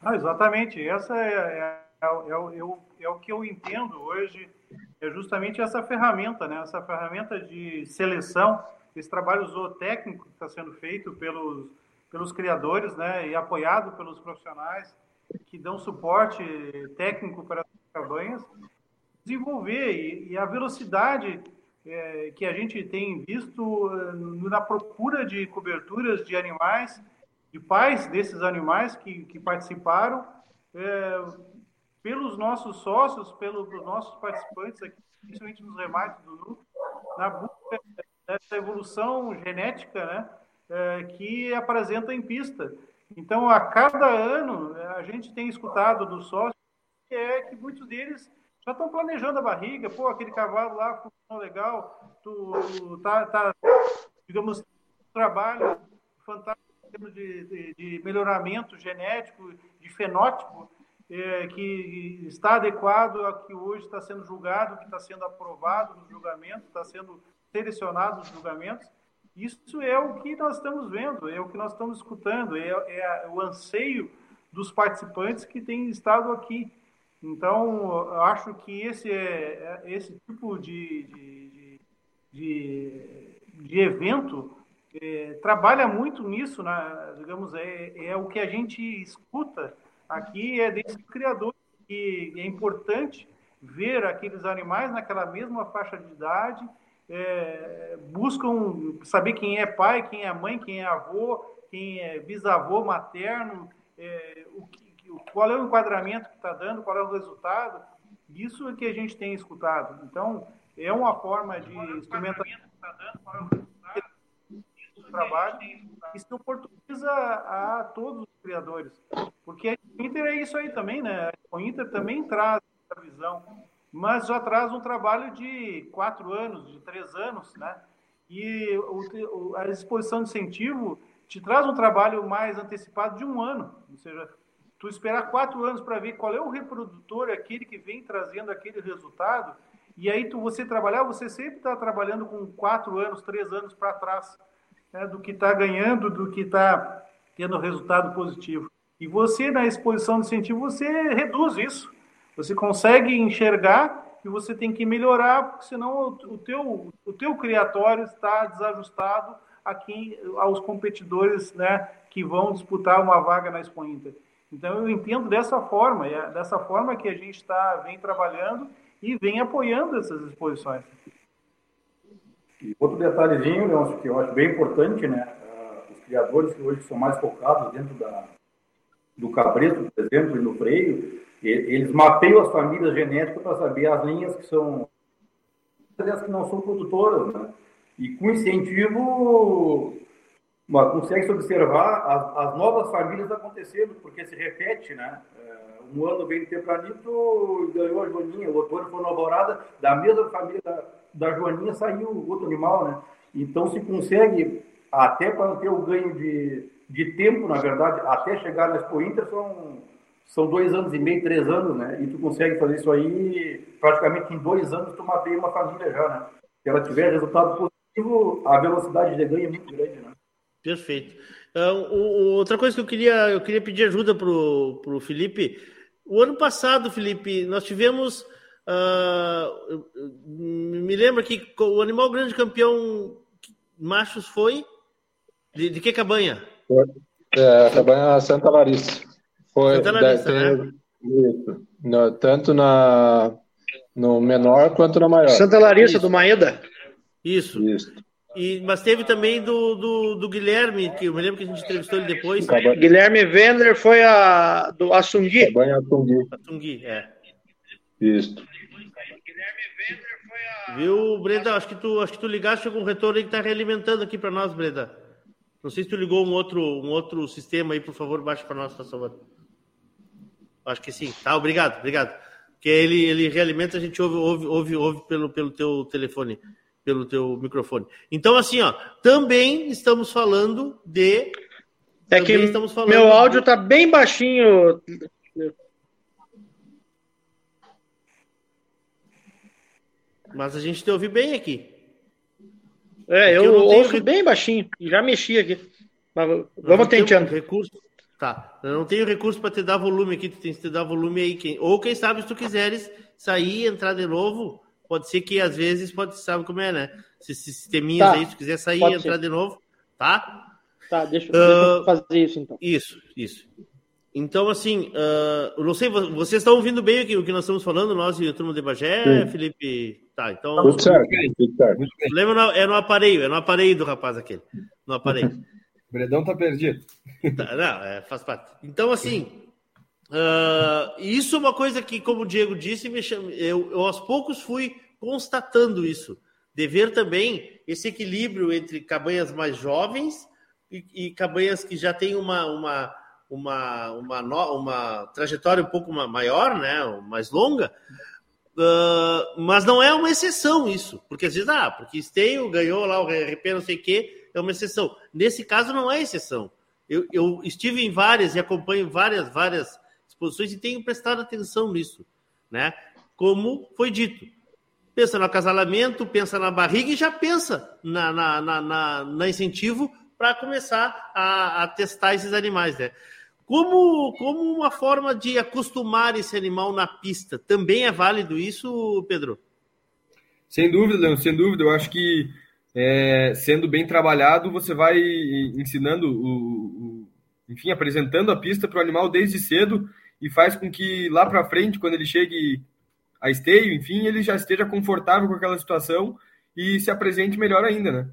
Ah, exatamente. Essa é, é, é, é, é, o que eu entendo hoje, é justamente essa ferramenta, né? essa ferramenta de seleção, esse trabalho zootécnico que está sendo feito pelos, pelos criadores né? e apoiado pelos profissionais que dão suporte técnico para as cabanhas, desenvolver e, e a velocidade é, que a gente tem visto uh, na procura de coberturas de animais, de pais desses animais que, que participaram, é, pelos nossos sócios, pelos nossos participantes aqui, principalmente nos remates do núcleo, na busca dessa evolução genética né, é, que apresenta em pista. Então, a cada ano, a gente tem escutado dos sócios que é que muitos deles já estão planejando a barriga. Pô, aquele cavalo lá funcionou legal, tu, tu tá, tá, digamos, trabalho fantástico em termos de, de, de melhoramento genético, de fenótipo, é, que está adequado ao que hoje está sendo julgado, que está sendo aprovado no julgamento, está sendo selecionado nos julgamentos. Isso é o que nós estamos vendo, é o que nós estamos escutando, é, é o anseio dos participantes que têm estado aqui. Então, acho que esse, é, é esse tipo de, de, de, de evento é, trabalha muito nisso, né? digamos, é, é o que a gente escuta aqui, é desse criador, que é importante ver aqueles animais naquela mesma faixa de idade, é, buscam saber quem é pai, quem é mãe, quem é avô, quem é bisavô materno, é, o que, qual é o enquadramento que está dando, qual é o resultado. Isso é que a gente tem escutado. Então, é uma forma de instrumentação do trabalho que se oportuniza a todos os criadores. Porque a Inter é isso aí também, né? O Inter também traz essa visão mas já traz um trabalho de quatro anos, de três anos, né? E o, a exposição de incentivo te traz um trabalho mais antecipado de um ano, ou seja, tu esperar quatro anos para ver qual é o reprodutor, aquele que vem trazendo aquele resultado, e aí tu você trabalhar, você sempre está trabalhando com quatro anos, três anos para trás né, do que está ganhando, do que está tendo resultado positivo. E você na exposição de incentivo você reduz isso Você consegue enxergar que você tem que melhorar, porque senão o, teu, o teu criatório está desajustado aqui aos competidores né, que vão disputar uma vaga na Expo Inter. Então eu entendo dessa forma, é dessa forma que a gente tá, vem trabalhando e vem apoiando essas exposições. E outro detalhezinho, Leôncio, que eu acho bem importante, né? Uh, os criadores que hoje são mais focados dentro da, do cabreto, por exemplo, e no freio, eles mapeiam as famílias genéticas para saber as linhas que são as que não são produtoras, né? E com incentivo, consegue-se observar as, as, novas famílias acontecendo, porque se repete, né? É, um ano veio Tempranito e ganhou a Joaninha, o outro ano foi Nova Alvorada, da mesma família da, da Joaninha saiu outro animal, né? Então se consegue, até para ter o ganho de, de tempo, na verdade, até chegar na Expo Inter, são, são dois anos e meio, três anos, né? E tu consegue fazer isso aí praticamente em dois anos, tu mapeia uma família já, né? Se ela tiver resultado positivo, a velocidade de ganho é muito grande, né? Perfeito. Uh, outra coisa que eu queria, eu queria pedir ajuda para o Felipe. O ano passado, Felipe, nós tivemos. Uh, me lembra que o animal grande campeão machos foi. De, de que cabanha? É, a cabanha Santa Larissa. Foi, Santa Larissa, né? no, tanto na, no menor quanto na maior. Santa Larissa, Isso. do Maeda. Isso. Isso. E, mas teve também do, do, do, Guilherme, que eu me lembro que a gente entrevistou ele depois. Guilherme Vender foi a do Assungui. Cabanha Assungui. Assungui, é. Isso. Viu, Breda? Acho que tu, acho que tu ligaste com um retorno aí que está realimentando aqui para nós, Breda. Não sei se tu ligou um outro, um outro sistema aí, por favor, baixa para nós, tá salvando. Acho que sim. Tá, obrigado, obrigado. Porque ele, ele realimenta, a gente ouve, ouve, ouve, ouve pelo, pelo teu telefone pelo teu microfone. Então, assim, ó, também estamos falando de. É que estamos falando meu áudio está de... bem baixinho. Mas a gente te ouve bem aqui. É, aqui eu, eu ouço bem baixinho. Já mexi aqui. Mas vamos tentando. Recurso. Tá. Eu não tenho recurso para te dar volume aqui. Tu tem que te dar volume aí. Quem... Ou quem sabe, se tu quiseres sair, entrar de novo pode ser que às vezes pode sabe como é, né? Se esses sisteminhas tá. aí, se quiser sair e entrar ser. de novo, tá? Tá, deixa, uh, deixa, eu ah, fazer isso então. Isso, isso. Então, assim, uh, eu não sei, vocês estão ouvindo bem aqui, o que nós estamos falando, nós e o turma de Bagé, Sim. Felipe? Tá, então. Tudo certo, tudo certo. O problema é no aparelho, é no aparelho do rapaz aquele. No aparelho. Bredão tá perdido. Tá, não, é, faz parte. Então, assim, Uh, isso é uma coisa que, como o Diego disse, me chama, eu, eu, aos poucos fui constatando isso. De ver também esse equilíbrio entre cabanhas mais jovens e, e cabanhas que já têm uma, uma, uma, uma, uma trajetória um pouco maior, né, mais longa. Uh, mas não é uma exceção isso, porque às vezes, ah, porque Esteio ganhou lá o RP, não sei o quê, é uma exceção. Nesse caso, não é exceção. Eu, eu estive em várias e acompanho várias, várias exposições e tenho prestado atenção nisso, né? Como foi dito. Pensa no acasalamento, pensa na barriga e já pensa na, na, na, na, na incentivo para começar a, a, testar esses animais, né? Como, como uma forma de acostumar esse animal na pista. Também é válido isso, Pedro? Sem dúvida, Leon, sem dúvida. Eu acho que é, sendo bem trabalhado, você vai ensinando, o, o enfim, apresentando a pista para o animal desde cedo e faz com que lá para frente, quando ele chegue a esteio, enfim, ele já esteja confortável com aquela situação e se apresente melhor ainda, né?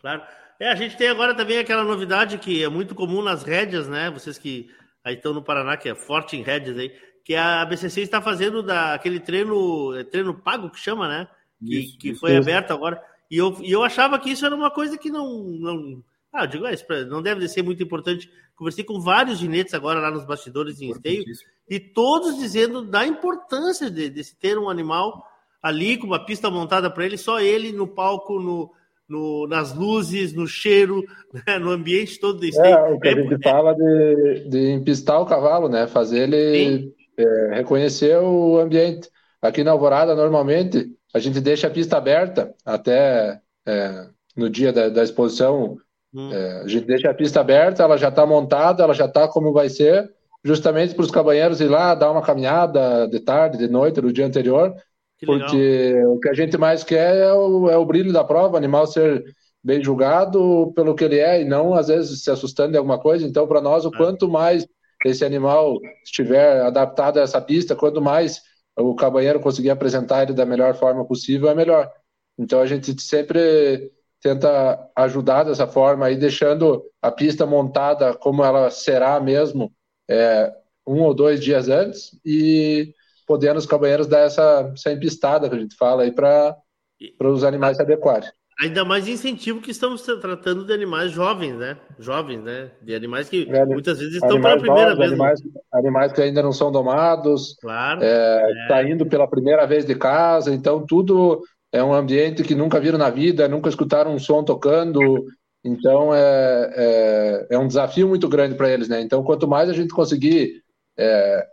Claro. É, a gente tem agora também aquela novidade que é muito comum nas rédeas, né? Vocês que aí estão no Paraná, que é forte em rédeas aí, que a BCC está fazendo da, aquele treino, é, treino pago que chama, né? Que, isso, que foi isso. aberto agora. E eu, e eu achava que isso era uma coisa que não. não ah, eu digo, é, não deve ser muito importante Conversei com vários ginetes agora lá nos bastidores em esteio e todos dizendo da importância de, de se ter um animal ali com uma pista montada para ele, só ele no palco, no, no, nas luzes, no cheiro, né, no ambiente todo do esteio. É, o que a gente é, fala de, de empistar o cavalo, né? Fazer ele é, reconhecer o ambiente. Aqui na Alvorada, normalmente, a gente deixa a pista aberta até é, no dia da, da exposição Hum. É, a gente deixa a pista aberta, ela já está montada, ela já está como vai ser, justamente para os cabanheiros ir lá dar uma caminhada de tarde, de noite, no dia anterior, porque o que a gente mais quer é o, é o brilho da prova, o animal ser bem julgado pelo que ele é e não às vezes se assustando de alguma coisa. Então, para nós, o é. quanto mais esse animal estiver adaptado a essa pista, quanto mais o cabanheiro conseguir apresentar ele da melhor forma possível, é melhor. Então, a gente sempre tenta ajudar dessa forma aí, deixando a pista montada como ela será mesmo é, um ou dois dias antes e podendo os cabanheiros dar essa, essa empistada que a gente fala aí para os animais se adequarem. Ainda mais incentivo que estamos tratando de animais jovens, né? Jovens, né? De animais que é, muitas vezes estão pela primeira novos, vez. Animais, animais, que ainda não são domados. Claro. É, é. Tá indo pela primeira vez de casa, então tudo é um ambiente que nunca viram na vida, nunca escutaram um som tocando. Então é, é, é um desafio muito grande para eles, né? Então quanto mais a gente conseguir é,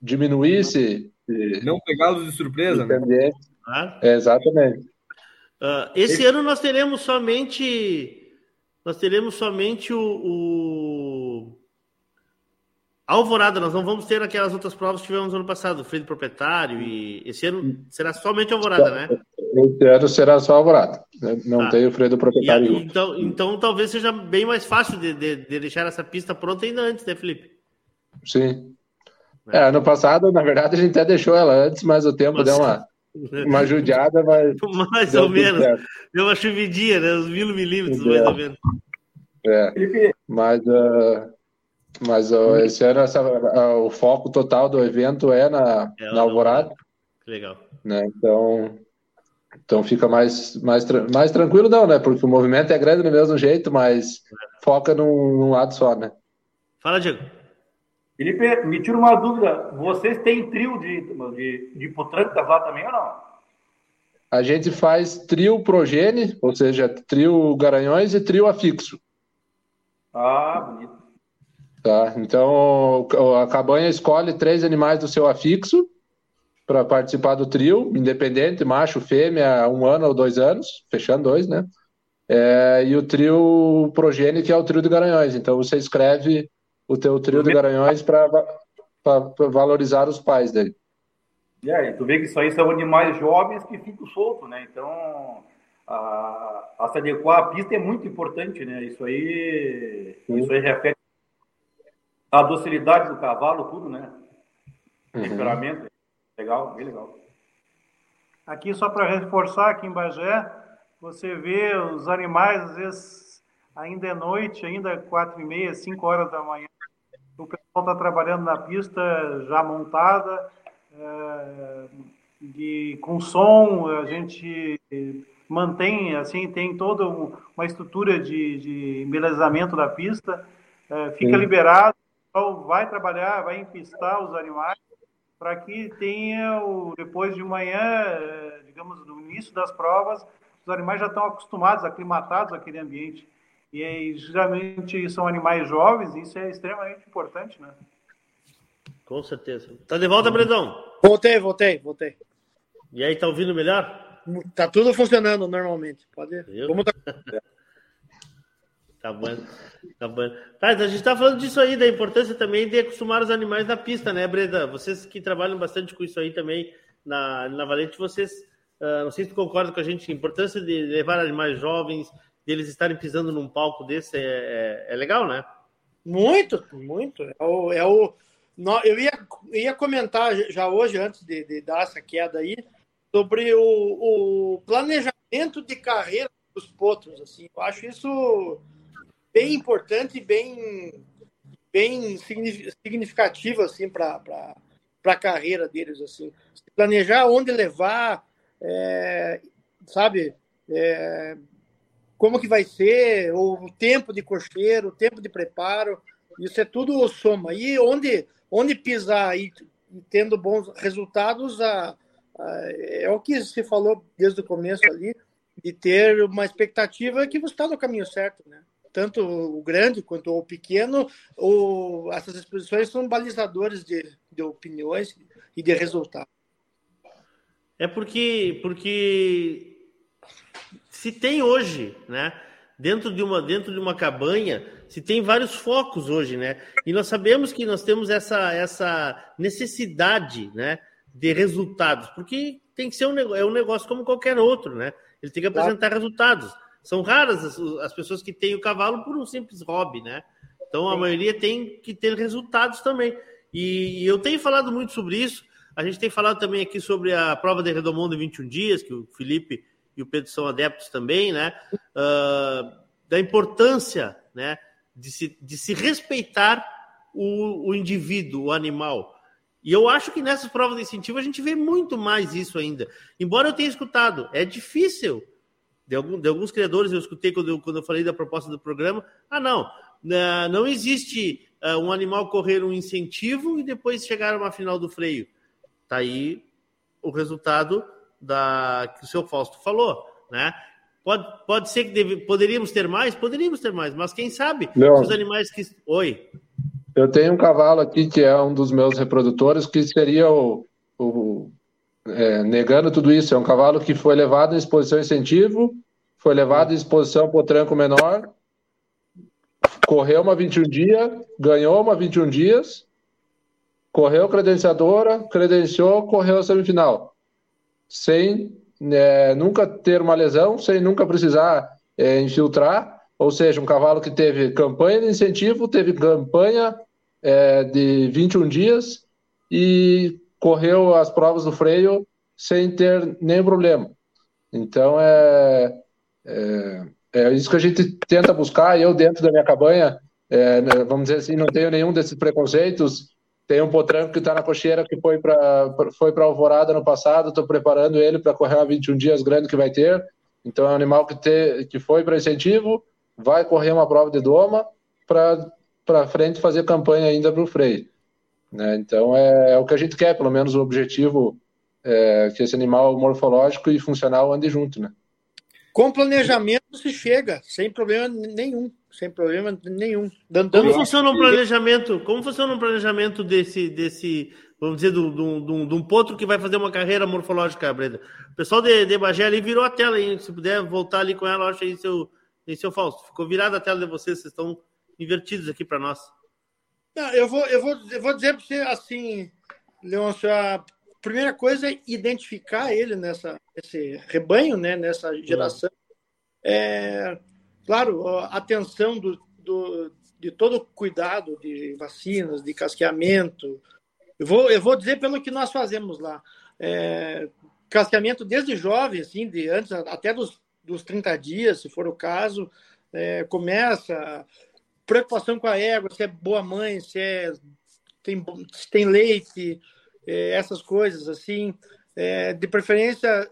diminuir esse. Não pegá-los de surpresa, né? Ambiente, ah. exatamente. Uh, esse ano nós teremos somente. Nós teremos somente o, o, Alvorada, nós não vamos ter aquelas outras provas que tivemos no ano passado, freio proprietário, e esse ano será somente Alvorada, né? Esse ano será só Alvorada, né? não tá. tem o freio do proprietário. E, então, então talvez seja bem mais fácil de, de, de, deixar essa pista pronta ainda antes, né, Felipe? Sim. É, ano passado, na verdade, a gente até deixou ela antes, mas o tempo mas... deu uma, uma judiada, mas. Mais ou menos. Certo. Deu uma chuvidinha, né? Uns mil milímetros, é. mais ou menos. É. Mas, uh, mas uh, esse ano essa, uh, o foco total do evento é na, é, na Alvorada. Legal. Né? Então, então fica mais, mais, mais tranquilo, não, né? Porque o movimento é grande do mesmo jeito, mas foca num, num lado só, né? Fala, Diego. Felipe, me tira uma dúvida. Vocês têm trio de, de, de potrancas lá também ou não? A gente faz trio progene, ou seja, trio garanhões e trio afixo. Ah, bonito. Tá, então a cabanha escolhe três animais do seu afixo para participar do trio, independente, macho, fêmea, um ano ou dois anos, fechando dois, né? É, e o trio progene, que é o trio de garanhões. Então você escreve o teu trio de Garanhões para valorizar os pais dele. É, tu vê que isso aí são animais jovens que ficam soltos, né? Então, a, a se adequar à pista é muito importante, né? Isso aí, isso aí reflete a docilidade do cavalo, tudo, né? Uhum. Temperamento, legal, bem legal. Aqui, só para reforçar, aqui em Bagé, você vê os animais, às vezes, ainda é noite, ainda quatro e meia, cinco horas da manhã, o pessoal está trabalhando na pista já montada, é, de, com som, a gente mantém, assim, tem toda uma estrutura de, de embelezamento da pista, é, fica Sim. liberado, então vai trabalhar, vai empistar os animais, para que tenha, o, depois de manhã, é, digamos, no início das provas, os animais já estão acostumados, aclimatados àquele ambiente. E aí, geralmente são animais jovens, e isso é extremamente importante, né? Com certeza. Tá de volta, Bredão? Voltei, voltei, voltei. E aí, tá ouvindo melhor? Tá tudo funcionando normalmente. Pode. Vamos tá... tá bom. Tá bom. Tá, a gente tá falando disso aí, da importância também de acostumar os animais na pista, né, Breda? Vocês que trabalham bastante com isso aí também na, na Valente, vocês. Uh, não sei se tu concorda com a gente, a importância de levar animais jovens, deles estarem pisando num palco desse é, é, é legal, né? Muito, muito. É o, é o, eu ia, ia comentar já hoje, antes de, de dar essa queda aí, sobre o, o, planejamento de carreira dos potros. Assim. Eu acho isso bem importante e bem, bem significativo assim, para a carreira deles. Assim. Planejar onde levar, é, sabe? É, como que vai ser, o tempo de cocheiro, o tempo de preparo, isso é tudo soma. E onde, onde pisar e, tendo bons resultados, a, a, é o que se falou desde o começo ali, de ter uma expectativa que você está no caminho certo, né? Tanto o grande quanto o pequeno, essas exposições são balizadores de, de opiniões e de resultados. É porque, porque se tem hoje, né, dentro de uma dentro de uma cabanha se tem vários focos hoje, né? E nós sabemos que nós temos essa essa necessidade, né, de resultados, porque tem que ser um é um negócio como qualquer outro, né? Ele tem que apresentar claro. resultados. São raras as, as, pessoas que têm o cavalo por um simples hobby, né? Então a Sim. maioria tem que ter resultados também. E, e, eu tenho falado muito sobre isso. A gente tem falado também aqui sobre a prova de Redomondo em 21 dias, que o Felipe e o Pedro são adeptos também, né? Uh, da importância, né? De se, de se respeitar o, o indivíduo, o animal. E eu acho que nessas provas de incentivo a gente vê muito mais isso ainda. Embora eu tenha escutado, é difícil. De, algum, de alguns criadores eu escutei quando eu, quando eu falei da proposta do programa. Ah, não, né, não existe uh, um animal correr um incentivo e depois chegar a uma final do freio. Tá aí o resultado da que o seu Fausto falou, né? Pode, pode ser que deve, poderíamos ter mais, poderíamos ter mais, mas quem sabe não. os animais que. Oi. Eu tenho um cavalo aqui que é um dos meus reprodutores, que seria o. o é, negando tudo isso, é um cavalo que foi levado em exposição incentivo, foi levado em exposição por tranco menor, correu uma 21 dias, ganhou uma 21 dias, correu credenciadora, credenciou, correu a semifinal. Sem é, nunca ter uma lesão, sem nunca precisar é, infiltrar, ou seja, um cavalo que teve campanha de incentivo, teve campanha é, de 21 dias e correu as provas do freio sem ter nenhum problema. Então é, é, é isso que a gente tenta buscar. Eu, dentro da minha cabanha, é, né, vamos dizer assim, não tenho nenhum desses preconceitos. Tem um potranco que está na cocheira que foi para foi para Alvorada no passado. Estou preparando ele para correr uma 21 dias grande que vai ter. Então é um animal que, te, que foi para incentivo, vai correr uma prova de doma para frente fazer campanha ainda para o freio. Né? Então é, é, o que a gente quer, pelo menos o objetivo é que esse animal morfológico e funcional ande junto, né? Com planejamento se chega, sem problema nenhum, sem problema nenhum. Dando, como funciona um planejamento? Como funciona um planejamento desse, desse vamos dizer, de um potro que vai fazer uma carreira morfológica, Breda? O pessoal de, de Bagé ali virou a tela, hein? Se puder voltar ali com ela, acho aí seu em seu Fausto, ficou virada a tela de vocês, vocês estão invertidos aqui para nós. Não, eu vou, eu vou, eu vou dizer para você assim, Leôncio, a primeira coisa é identificar ele nessa esse rebanho, né, nessa geração. É, claro, a atenção do, do, de todo o cuidado de vacinas, de casqueamento. Eu vou, eu vou dizer pelo que nós fazemos lá. É, casqueamento desde jovem, assim, de antes até dos dos 30 dias, se for o caso, é, começa preocupação com a égua, se é boa mãe, se é tem, se tem leite, essas coisas assim, é, de preferência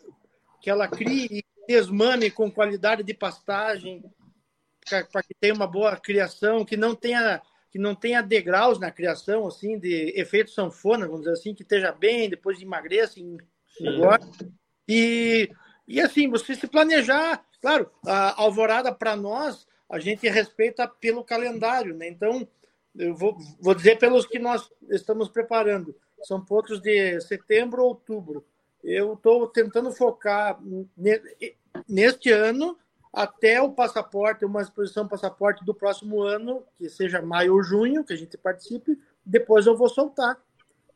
que ela crie e desmame com qualidade de pastagem, para que tenha uma boa criação, que não tenha que não tenha degraus na criação, assim, de efeito sanfona, vamos dizer assim, que esteja bem, depois emagreça, engorda. E e assim, você se planejar, claro, a alvorada para nós, a gente respeita pelo calendário, né? Então, eu vou, vou dizer pelos que nós estamos preparando. São pontos de setembro, outubro. Eu estou tentando focar neste ano até o passaporte, uma exposição passaporte do próximo ano, que seja maio ou junho, que a gente participe. Depois eu vou soltar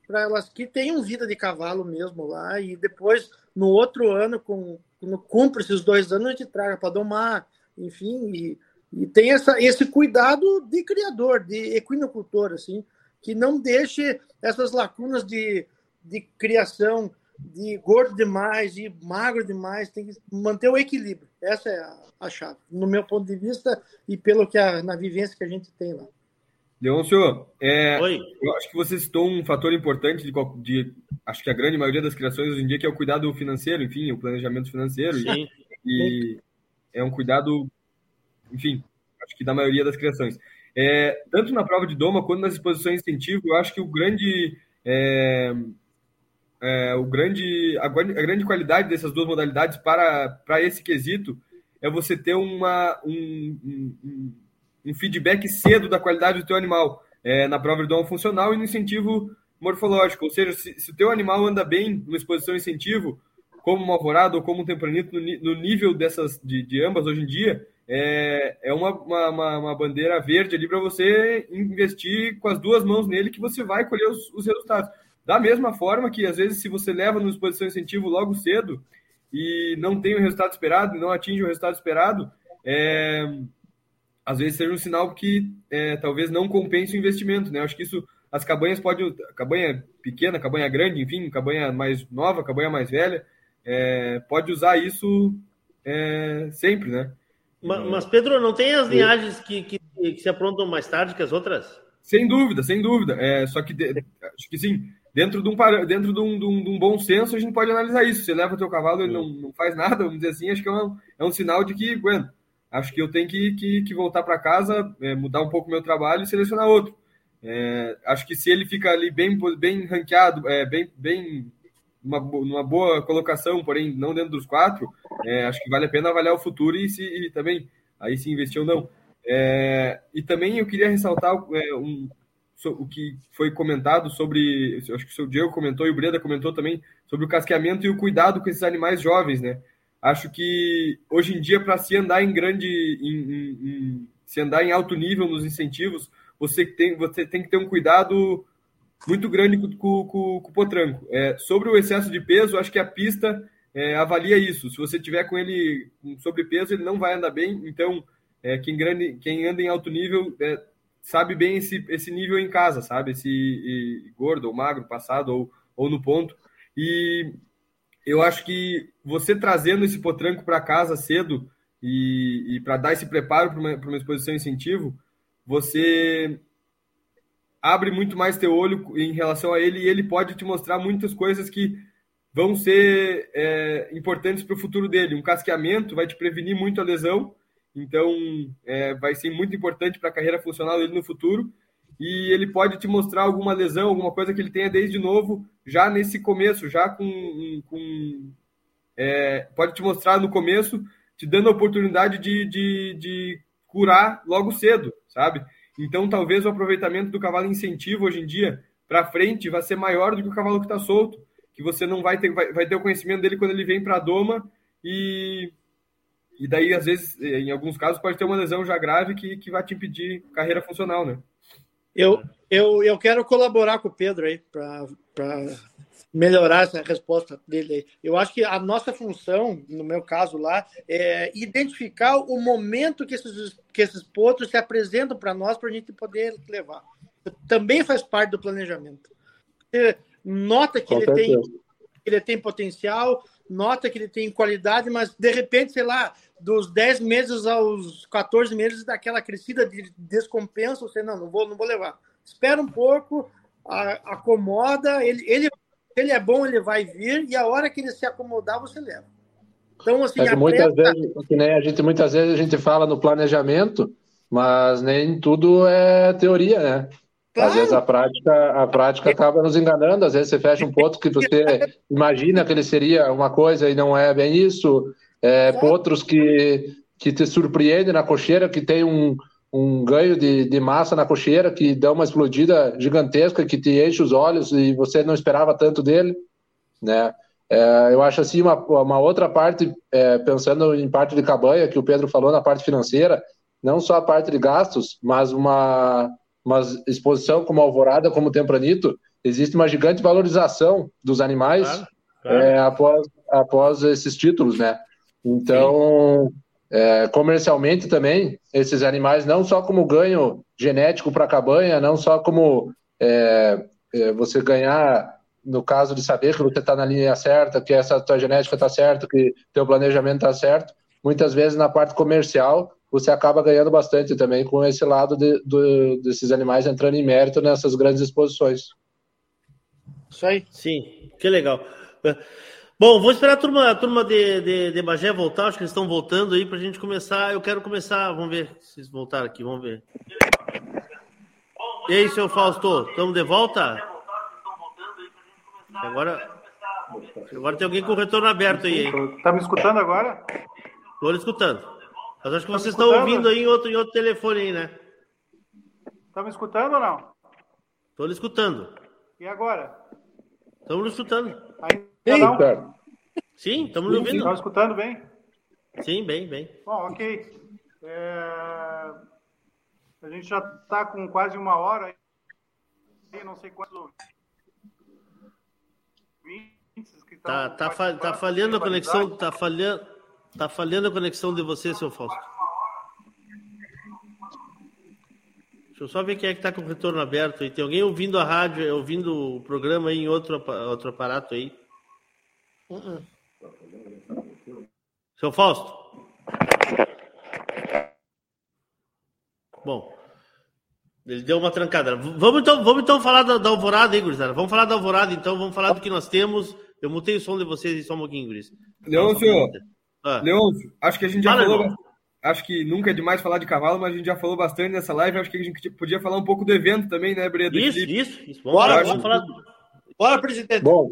para elas que tenham vida de cavalo mesmo lá e depois no outro ano com quando cumpre esses dois anos a gente traga para domar enfim e, e tem essa esse cuidado de criador de equinocultor assim que não deixe essas lacunas de, de criação de gordo demais e magro demais tem que manter o equilíbrio essa é a, a chave no meu ponto de vista e pelo que a, na vivência que a gente tem lá Leôncio, é, eu acho que você citou um fator importante de, de, acho que a grande maioria das criações hoje em dia, que é o cuidado financeiro, enfim, o planejamento financeiro. Sim. E, e é um cuidado, enfim, acho que da maioria das criações. É, tanto na prova de doma quanto nas exposições de incentivo, eu acho que o grande, é, é, o grande, a, a, grande qualidade dessas duas modalidades para, para esse quesito é você ter uma, um, um um feedback cedo da qualidade do teu animal é, na prova de dom funcional e no incentivo morfológico. Ou seja, se, se o teu animal anda bem numa exposição incentivo, como uma alvorada ou como um tempranito, no, no nível dessas de, de, ambas hoje em dia, é, é uma, uma, uma bandeira verde ali para você investir com as duas mãos nele que você vai colher os, os resultados. Da mesma forma que, às vezes, se você leva no exposição incentivo logo cedo e não tem o resultado esperado, não atinge o resultado esperado, é, às vezes seja um sinal que é, talvez não compense o investimento, né? Acho que isso, as cabanhas podem, cabanha pequena, cabanha grande, enfim, cabanha mais nova, cabanha mais velha, é, pode usar isso é, sempre, né? Mas, mas, Pedro, não tem as linhagens que, que, que, se aprontam mais tarde que as outras? Sem dúvida, sem dúvida. É, só que de, acho que sim, dentro, de um, dentro de um, de, um, de um, bom senso, a gente pode analisar isso. Você leva o teu cavalo, ele não, não faz nada, vamos dizer assim, acho que é um, é um sinal de que, bueno, acho que eu tenho que, que, que voltar para casa, é, mudar um pouco meu trabalho e selecionar outro. É, acho que se ele fica ali bem, bem ranqueado, é, bem, bem uma, numa boa colocação, porém não dentro dos quatro, é, acho que vale a pena avaliar o futuro e, se, e também aí se investir ou não. É, e também eu queria ressaltar é, um, so, o que foi comentado sobre, acho que o seu Diego comentou e o Breda comentou também sobre o casqueamento e o cuidado com esses animais jovens, né? Acho que hoje em dia para se andar em grande, em, em, em, se andar em alto nível nos incentivos, você tem, você tem que ter um cuidado muito grande com, com, com, com o potranco. É, sobre o excesso de peso, acho que a pista é, avalia isso. Se você tiver com ele sobrepeso, ele não vai andar bem. Então, é, quem, grande, quem anda em alto nível é, sabe bem esse, esse nível em casa, sabe? Esse e, gordo ou magro, passado ou, ou no ponto. E eu acho que você trazendo esse potranco para casa cedo e, e para dar esse preparo para uma, uma exposição incentivo, você abre muito mais teu olho em relação a ele e ele pode te mostrar muitas coisas que vão ser é, importantes para o futuro dele. Um casqueamento vai te prevenir muito a lesão, então é, vai ser muito importante para a carreira funcional dele no futuro. E ele pode te mostrar alguma lesão, alguma coisa que ele tenha desde novo, já nesse começo, já com. com é, pode te mostrar no começo, te dando a oportunidade de, de, de curar logo cedo, sabe? Então, talvez o aproveitamento do cavalo incentivo hoje em dia para frente vai ser maior do que o cavalo que está solto, que você não vai ter, vai, vai ter o conhecimento dele quando ele vem para a doma e, e daí, às vezes, em alguns casos, pode ter uma lesão já grave que, que vai te impedir carreira funcional, né? Eu, eu, eu quero colaborar com o Pedro aí para melhorar essa resposta dele. Eu acho que a nossa função, no meu caso lá, é identificar o momento que esses, que esses potros se apresentam para nós para a gente poder levar. Também faz parte do planejamento. Nota que ele tem, ele tem potencial, nota que ele tem qualidade, mas de repente, sei lá, dos 10 meses aos 14 meses, daquela crescida de descompensa, você não, não vou, não vou levar. Espera um pouco, acomoda, ele, ele ele é bom, ele vai vir, e a hora que ele se acomodar, você leva. Então, assim, é muitas vezes, que nem a gente muitas vezes a gente fala no planejamento, mas nem tudo é teoria, né? Claro. Às vezes a prática, a prática acaba nos enganando, às vezes você fecha um ponto que você imagina que ele seria uma coisa e não é bem isso. É, potros que, que te surpreendem na cocheira, que tem um, um ganho de, de massa na cocheira que dá uma explodida gigantesca que te enche os olhos e você não esperava tanto dele, né? É, eu acho assim uma, uma outra parte, é, pensando em parte de cabanha, que o Pedro falou na parte financeira, não só a parte de gastos, mas uma, uma exposição como Alvorada, como Tempranito, existe uma gigante valorização dos animais claro, claro. É, após, após esses títulos, né? Então, é, comercialmente também, esses animais, não só como ganho genético para a cabanha, não só como é, é, você ganhar, no caso de saber que você está na linha certa, que essa tua genética está certa, que teu planejamento está certo, muitas vezes na parte comercial você acaba ganhando bastante também com esse lado de, do, desses animais entrando em mérito nessas grandes exposições. Isso aí, sim, que legal. Bom, vou esperar a turma, a turma de, de, de Bagé voltar, acho que eles estão voltando aí para a gente começar. Eu quero começar, vamos ver se eles voltaram aqui, vamos ver. E aí, seu Fausto, estamos de volta? Agora, agora tem alguém com o retorno aberto aí. Tá me escutando agora? Estou lhe escutando. Mas acho que tá vocês estão ouvindo aí em outro, em outro telefone aí, né? Tá me escutando ou não? Estou lhe escutando. E agora? Estamos lhe escutando. Ainda não? Sim, estamos ouvindo. Estão escutando bem? Sim, bem, bem. Bom, ok. É, a gente já está com quase uma hora. Não sei quantos que Tá, tá, fa tá falhando a conexão. Tá falhando, tá falhando a conexão de você, seu Fausto. Deixa eu só ver quem é que está com o retorno aberto aí. Tem alguém ouvindo a rádio, ouvindo o programa aí em outro, outro aparato aí? Uh -uh. Seu Fausto. Bom, ele deu uma trancada. Vamos então, vamos então falar da, da Alvorada aí, gurizada. Vamos falar da Alvorada, então. Vamos falar do que nós temos. Eu mutei o som de vocês e só um pouquinho, guris. Leôncio, ah. Leôncio, acho que a gente já Fala, falou... Acho que nunca é demais falar de cavalo, mas a gente já falou bastante nessa live. Acho que a gente podia falar um pouco do evento também, né, Breda? Isso, isso, isso. Vamos, Bora, vamos falar. Bora, presidente. Bom,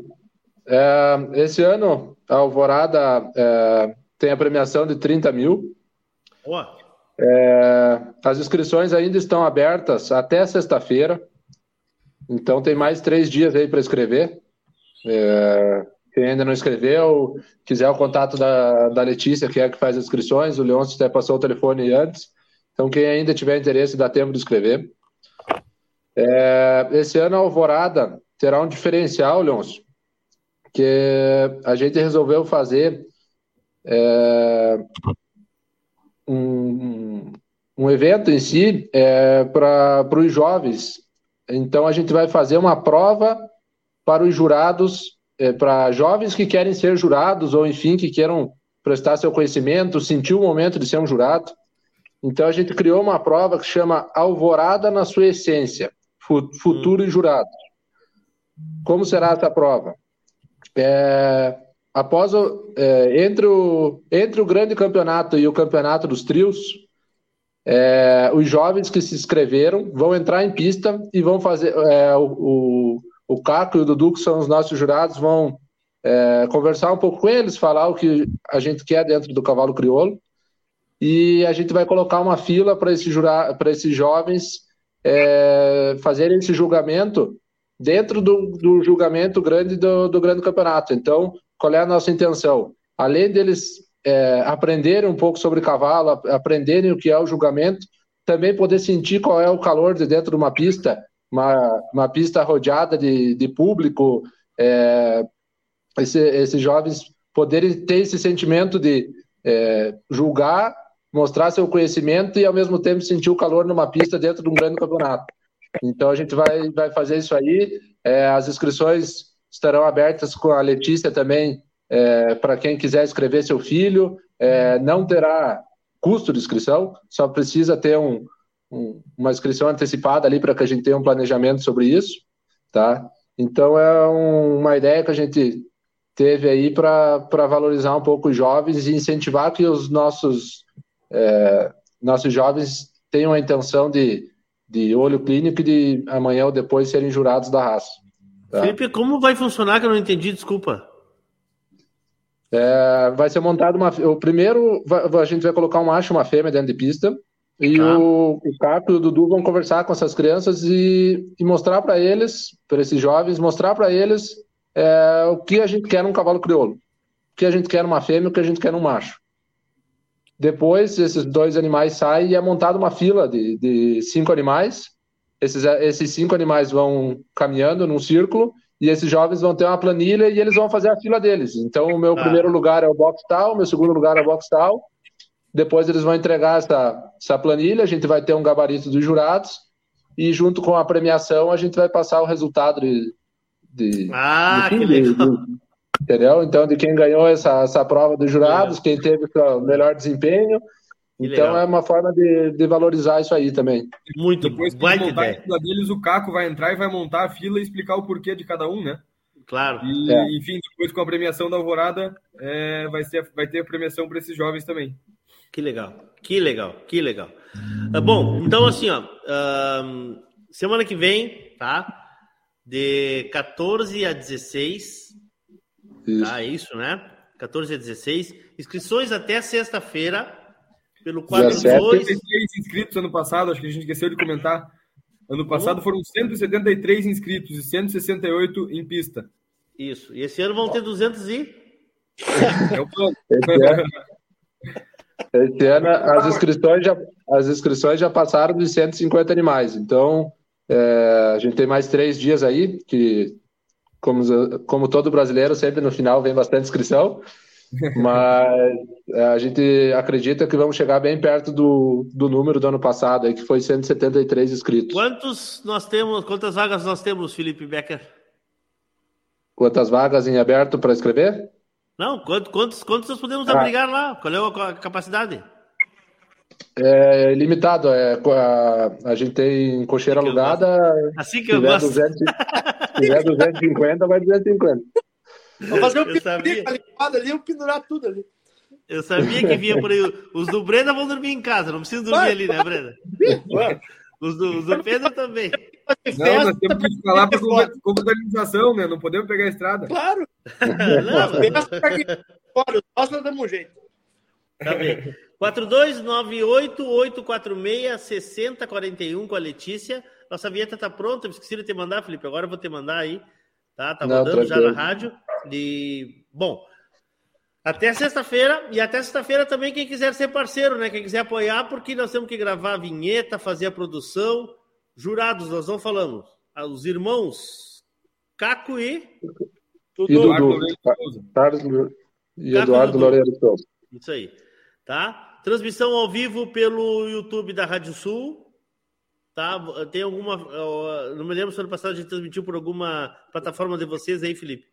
é, esse ano a Alvorada é, tem a premiação de 30 mil. Boa. É, as inscrições ainda estão abertas até sexta-feira. Então tem mais três dias aí para escrever. É, quem ainda não escreveu, quiser o contato da, da Letícia, que é a que faz as inscrições, o Leôncio até passou o telefone antes. Então, quem ainda tiver interesse, dá tempo de escrever. É, esse ano a Alvorada terá um diferencial, Leôncio, que a gente resolveu fazer é, um, um evento em si é, para os jovens. Então, a gente vai fazer uma prova para os jurados é, para jovens que querem ser jurados ou, enfim, que queiram prestar seu conhecimento, sentir o momento de ser um jurado. Então, a gente criou uma prova que chama Alvorada na sua essência, futuro e jurado. Como será essa prova? É, após o, é, entre, o, entre o grande campeonato e o campeonato dos trios, é, os jovens que se inscreveram vão entrar em pista e vão fazer é, o, o Caco e o Dudu, que são os nossos jurados, vão é, conversar um pouco com eles, falar o que a gente quer dentro do cavalo crioulo. E a gente vai colocar uma fila para esse esses jovens é, fazerem esse julgamento dentro do, do julgamento grande do, do, grande campeonato. Então, qual é a nossa intenção? Além deles é, aprenderem um pouco sobre cavalo, aprenderem o que é o julgamento, também poder sentir qual é o calor de dentro de uma pista uma, uma pista rodeada de, de público, é, esse, esses jovens poderem ter esse sentimento de é, julgar, mostrar seu conhecimento e ao mesmo tempo sentir o calor numa pista dentro de um grande campeonato. Então a gente vai, vai fazer isso aí. É, as inscrições estarão abertas com a Letícia também é, para quem quiser escrever seu filho. É, não terá custo de inscrição, só precisa ter um, uma inscrição antecipada ali para que a gente tenha um planejamento sobre isso, tá? Então é um, uma ideia que a gente teve aí para valorizar um pouco os jovens e incentivar que os nossos é, nossos jovens tenham a intenção de, de olho clínico e de amanhã ou depois serem jurados da raça. Tá? Felipe, como vai funcionar que eu não entendi, desculpa. É, vai ser montado uma. O primeiro, a gente vai colocar um macho e uma fêmea dentro de pista. E tá. o, o Caco e o Dudu vão conversar com essas crianças e, e mostrar para eles, para esses jovens, mostrar para eles é, o que a gente quer num cavalo crioulo. O que a gente quer numa fêmea, o que a gente quer num macho. Depois, esses dois animais saem e é montada uma fila de, de cinco animais. Esses, esses cinco animais vão caminhando num círculo e esses jovens vão ter uma planilha e eles vão fazer a fila deles. Então, o meu ah. primeiro lugar é o box tal, o meu segundo lugar é o box tal, depois eles vão entregar essa, essa planilha, a gente vai ter um gabarito dos jurados e junto com a premiação a gente vai passar o resultado de, de, ah, de, que legal. De, entendeu? Então, de quem ganhou essa, essa prova dos jurados, quem teve o melhor desempenho. Que então legal. é uma forma de, de valorizar isso aí também. Muito Depois que montar a fila deles, o Caco vai entrar e vai montar a fila e explicar o porquê de cada um, né? Claro. E, é. enfim, depois com a premiação da Alvorada, é, vai, ser, vai ter a premiação para esses jovens também. Que legal, que legal, que legal. Uh, bom, então assim, ó, uh, semana que vem, tá? De 14 a 16, isso. tá? É isso, né? 14 a 16. Inscrições até sexta-feira, pelo 42. 173 inscritos ano passado, acho que a gente esqueceu de comentar. Ano passado foram 173 inscritos e 168 em pista. Isso. E esse ano vão ter 200 e. É o plano. Esse ano as inscrições já, as inscrições já passaram de 150 animais. Então, é, a gente tem mais três dias aí, que, como, como todo brasileiro, sempre no final vem bastante inscrição. Mas é, a gente acredita que vamos chegar bem perto do, do número do ano passado, aí, que foi 173 inscritos. Quantos nós temos, quantas vagas nós temos, Felipe Becker? Quantas vagas em aberto para escrever? Não, quantos, quantos, quantos nós podemos ah. abrigar lá? Qual é a capacidade? É limitado, é, a, a gente tem cocheira assim alugada. Assim que eu gosto. 200, se tiver 250, vai 250. Vou fazer um pintura ali, eu pendurar tudo ali. Eu sabia que vinha por aí. Os do Brenda vão dormir em casa, não precisa dormir vai, ali, né, Brenda? Os do, os do Pedro também. Não, nós temos que falar para comunidade, né? Não podemos pegar a estrada. Claro. Não, festa para quem fora, nós não damos um jeito. Tá bem. 4298-846-6041 com a Letícia. Nossa vinheta tá pronta, eu esqueci de te mandar, Felipe. Agora eu vou te mandar aí. Tá, tá mandando já na rádio. E, bom, até sexta-feira. E até sexta-feira também, quem quiser ser parceiro, né? Quem quiser apoiar, porque nós temos que gravar a vinheta, fazer a produção. Jurados, nós não falamos. Ah, os irmãos Caco e. Tudo. E Dudu. Carlos e Eduardo Loureiro Souza. Isso aí. Tá? Transmissão ao vivo pelo YouTube da Rádio Sul. Tá? Tem alguma. Não me lembro se ano passado a gente transmitiu por alguma plataforma de vocês aí, Felipe.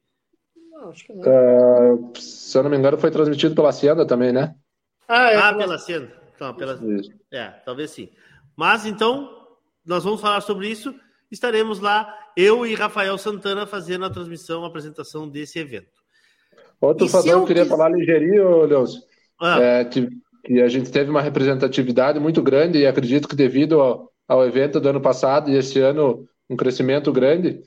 Não, acho que não. Uh, se eu não me engano, foi transmitido pela Cienda também, né? Ah, é, ah pela Cienda. Então, pela... É, talvez sim. Mas então, nós vamos falar sobre isso. Estaremos lá, eu e Rafael Santana, fazendo a transmissão, a apresentação desse evento. Outro e fator que eu queria quis... falar ligeirinho, Leôncio, ah. é que, que, a gente teve uma representatividade muito grande e acredito que devido ao, ao evento do ano passado e esse ano um crescimento grande,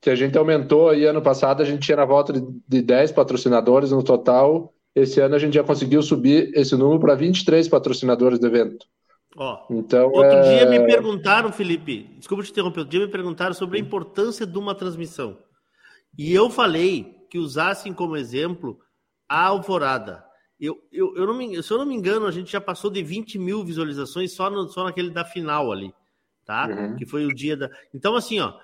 que a gente aumentou aí ano passado, a gente tinha na volta de, de 10 patrocinadores no total. Esse ano a gente já conseguiu subir esse número para 23 patrocinadores do evento. Ó, então, outro é... dia me perguntaram, Felipe, desculpa te interromper, outro dia me perguntaram sobre a importância de uma transmissão. E eu falei que usassem como exemplo a Alvorada. Eu, eu, eu não me, se eu não me engano, a gente já passou de 20 mil visualizações só, no, só naquele da final ali, tá? Uhum. Que foi o dia da. Então, assim, ó,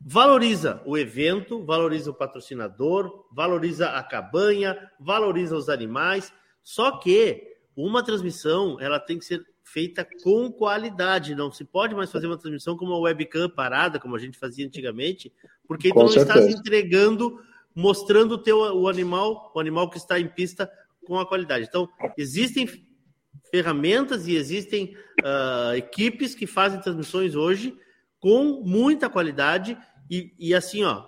valoriza o evento, valoriza o patrocinador, valoriza a cabanha, valoriza os animais. Só que uma transmissão ela tem que ser feita com qualidade. Não se pode mais fazer uma transmissão com uma webcam parada, como a gente fazia antigamente, porque tu não estás entregando, mostrando o teu o animal, o animal que está em pista com a qualidade. Então, existem ferramentas e existem uh, equipes que fazem transmissões hoje com muita qualidade e, e assim, ó,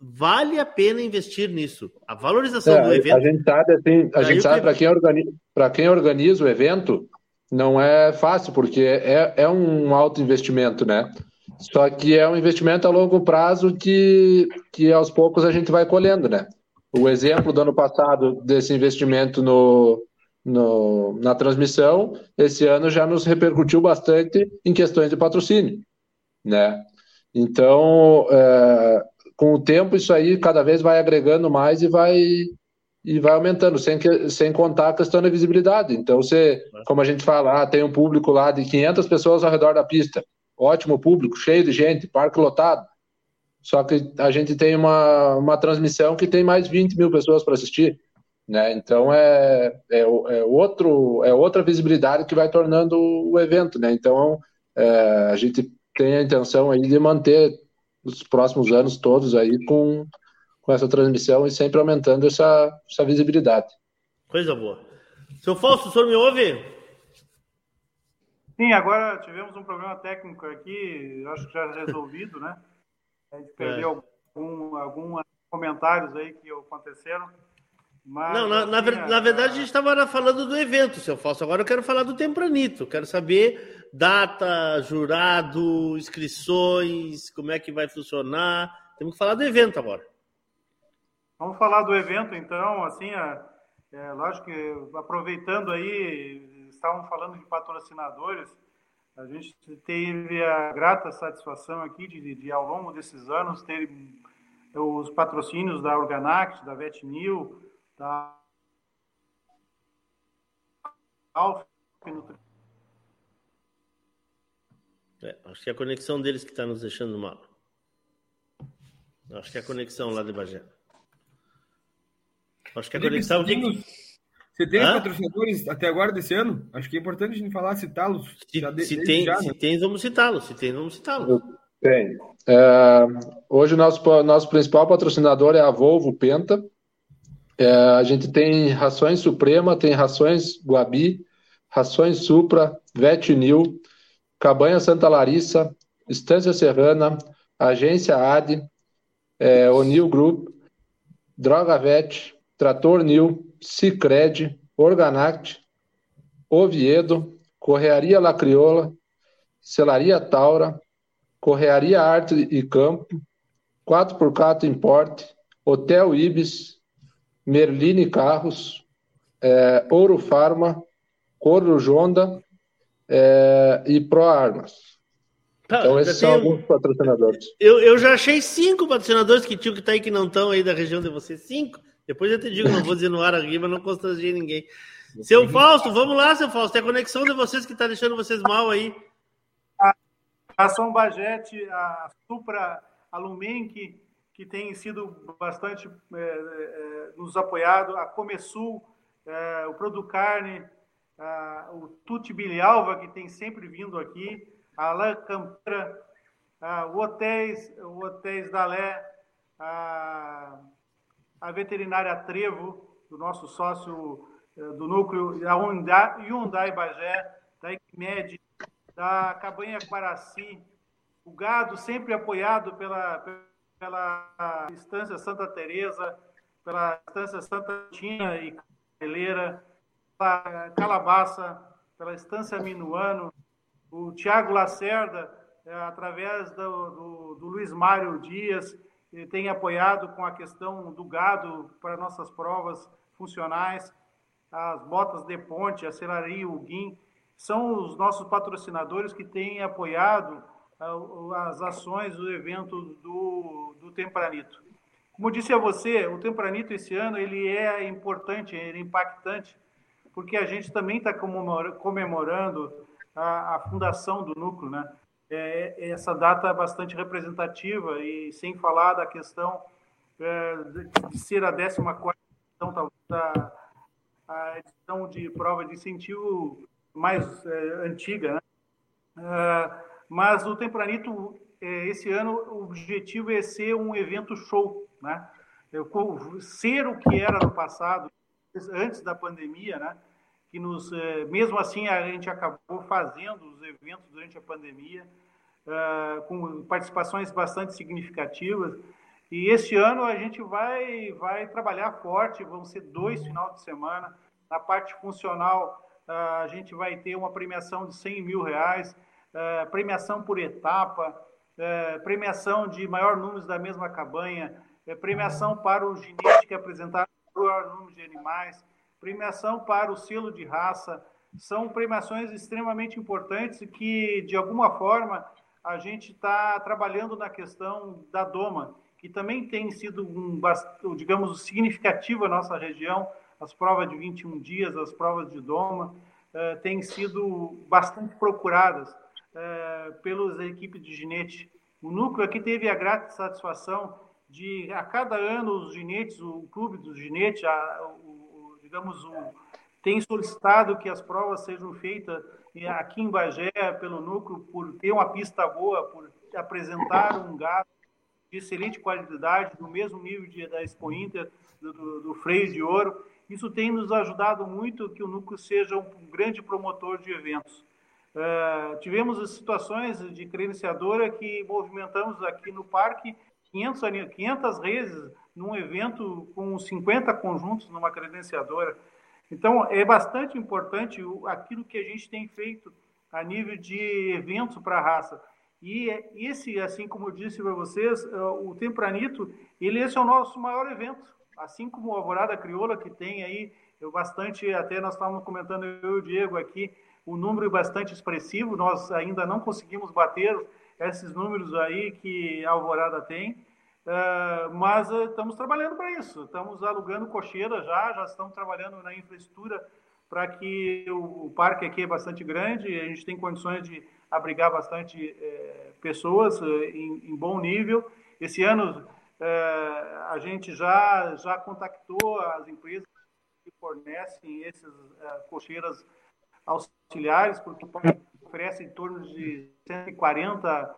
vale a pena investir nisso. A valorização é, do evento. A gente sabe, assim, a gente sabe para quem, organiza, quem organiza o evento, não é fácil, porque é, é um alto investimento, né? Só que é um investimento a longo prazo que, que aos poucos a gente vai colhendo, né? O exemplo do ano passado desse investimento no, no, na transmissão, esse ano já nos repercutiu bastante em questões de patrocínio, né? Então, é, com o tempo, isso aí cada vez vai agregando mais e vai, e vai aumentando, sem, que, sem contar a questão da visibilidade. Então, você, como a gente fala, ah, tem um público lá de 500 pessoas ao redor da pista. Ótimo público, cheio de gente, parque lotado. Só que a gente tem uma, uma transmissão que tem mais 20 mil pessoas para assistir. Né? Então é, é, é, outro, é outra visibilidade que vai tornando o evento. Né? Então é, a gente tem a intenção aí de manter os próximos anos todos aí com, com essa transmissão e sempre aumentando essa, essa visibilidade. Coisa boa. Seu Fausto, o senhor me ouve? Sim, agora tivemos um problema técnico aqui, acho que já resolvido, né? A gente perdeu é. algum, alguns comentários aí que aconteceram. Mas, não, na, na, assim, na, verdade a gente estava falando do evento, seu Fausto. Agora eu quero falar do Tempranito. Quero saber data, jurado, inscrições, como é que vai funcionar. Temos que falar do evento agora. Vamos falar do evento, então, assim, é, é, lógico que aproveitando aí, estavam falando de patrocinadores, a gente teve a grata satisfação aqui de, de ao longo desses anos, ter os patrocínios da Organact, da Vetnil, da Alfa, É, acho que é a conexão deles que está nos deixando mal. Acho que é a conexão lá de Bagé. Acho que a Felipe, conexão. você tem, você tem Hã? patrocinadores até agora desse ano? Acho que é importante a gente falar, citá-los. já de- Se tem, já, se né? tem, vamos citá-lo. Se tem, vamos citá-lo. Tem. É, hoje o nosso, nosso principal patrocinador é a Volvo Penta. É, a gente tem rações Suprema, tem rações Guabi, rações Supra, Vetinil, Cabanha Santa Larissa, Estância Serrana, Agência AD, é, Onil Group, Droga Vet, Trator Nil, Cicred, Organact, Oviedo, Correaria La Crioula, Celaria Taura, Correaria Arte e Campo, 4x4 Import, Hotel Ibis, Merline Carros, é, Ouro Farma, Coro Jonda é, e Pro Armas. Tá, Então, esses são alguns patrocinadores. Eu, eu já achei cinco patrocinadores que tinham que estar aí que não estão aí da região de vocês. Cinco. Depois eu te digo, não vou dizer no ar aqui, mas não constrangei ninguém. Seu Fausto, vamos lá, seu Fausto. É a conexão de vocês que está deixando vocês mal aí. a Ação Bajete, a Supra, a Lumenc, que tem sido bastante é, é, nos apoiado, a Comesul, é, o Producarne, a, o Tuti Bilialva, que tem sempre vindo aqui, a Alain Campra, a, o Hotéis, o Hotéis Dalé, a, a Veterinária Trevo, do nosso sócio eh, do núcleo, a Hyundai, Hyundai Bagé, da Equimed, da Cabanha Guaraci, o gado sempre apoiado pela, pela Estância Santa Teresa, pela Estância Santa Tina e Cabeleira, pela Calabaça, pela Estância Minuano, o Tiago Lacerda, eh, através do, do, do Luiz Mário Dias, tem apoiado com a questão do gado para nossas provas funcionais, as botas de ponte, a Celaria Uguim, são os nossos patrocinadores que têm apoiado ah, as ações do evento do, do Tempranito. Como disse a você, o Tempranito esse ano ele é importante, ele é impactante, porque a gente também está comemorando a, a, fundação do núcleo, né? É, essa data é bastante representativa e sem falar da questão é, de ser a 14 edição, talvez a, a edição de prova de incentivo mais é, antiga, né? É, mas o Tempranito, é, esse ano, o objetivo é ser um evento show, né? ser o que era no passado, antes da pandemia, né? Que nos, é, mesmo assim, a gente acabou fazendo os eventos durante a pandemia, é, com participações bastante significativas. E este ano a gente vai, vai trabalhar forte, vão ser dois finais de semana. Na parte funcional, a gente vai ter uma premiação de 100 mil reais, premiação por etapa, premiação de maior número da mesma cabanha, premiação para o ginete que apresentar o maior número de animais, premiação para o selo de raça. São premiações extremamente importantes que, de alguma forma, a gente está trabalhando na questão da doma, que também tem sido, um, digamos, significativo a nossa região. As provas de 21 dias, as provas de doma, eh, têm sido bastante procuradas eh, pelas equipes de ginete. O núcleo aqui teve a grata satisfação de, a cada ano, os ginetes, o clube dos ginetes, a, digamos, o, tem solicitado que as provas sejam feitas aqui em Bagé, pelo núcleo, por ter uma pista boa, por apresentar um gado de excelente qualidade, do mesmo nível de, da Expo Inter, do, do, do, freio de ouro. Isso tem nos ajudado muito que o núcleo seja um grande promotor de eventos. Uh, tivemos situações de credenciadora que movimentamos aqui no parque 500, 500 vezes num evento com 50 conjuntos numa credenciadora. Então, é bastante importante aquilo que a gente tem feito a nível de eventos para a raça. E esse, assim como eu disse para vocês, o Tempranito, ele esse é o nosso maior evento. Assim como o Alvorada Crioula, que tem aí eu bastante, até nós estávamos comentando, eu e o Diego aqui, o um número bastante expressivo, nós ainda não conseguimos bater esses números aí que a Alvorada tem, Uh, mas uh, estamos trabalhando para isso. Estamos alugando cocheira já, já estamos trabalhando na infraestrutura para que o, o, parque aqui é bastante grande, a gente tem condições de abrigar bastante é, pessoas em, em, bom nível. Esse ano a gente já, já contactou as empresas que fornecem essas cocheiras auxiliares, porque oferece em torno de 140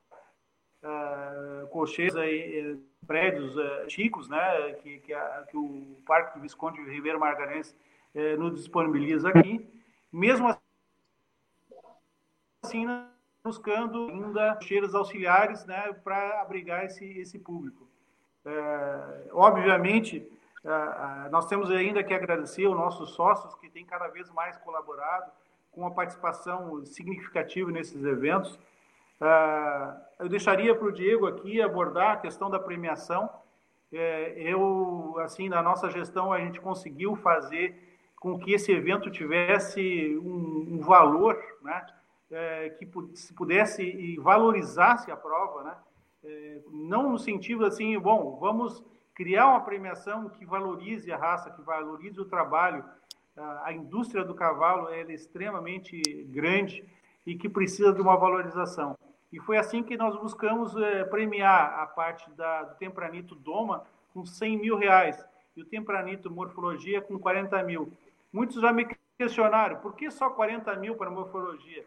uh, cocheiras em prédios uh, chicos, né, que, que, a, que, o Parque do Visconde Ribeiro Margarense uh, nos disponibiliza aqui. Mesmo assim, buscando ainda cocheiras auxiliares né, para abrigar esse, esse público. É, obviamente, nós temos ainda que agradecer aos nossos sócios que têm cada vez mais colaborado com uma participação significativa nesses eventos. Uh, eu deixaria para o Diego aqui abordar a questão da premiação. É, eu, assim, na nossa gestão, a gente conseguiu fazer com que esse evento tivesse um, valor, né, é, que se pudesse e valorizasse a prova, né, é, não no sentido assim, bom, vamos criar uma premiação que valorize a raça, que valorize o trabalho, a indústria do cavalo é extremamente grande e que precisa de uma valorização. E foi assim que nós buscamos é, premiar a parte da, do Tempranito Doma com 100 mil reais e o Tempranito Morfologia com 40 mil. Muitos já me questionaram, por que só 40 mil para morfologia?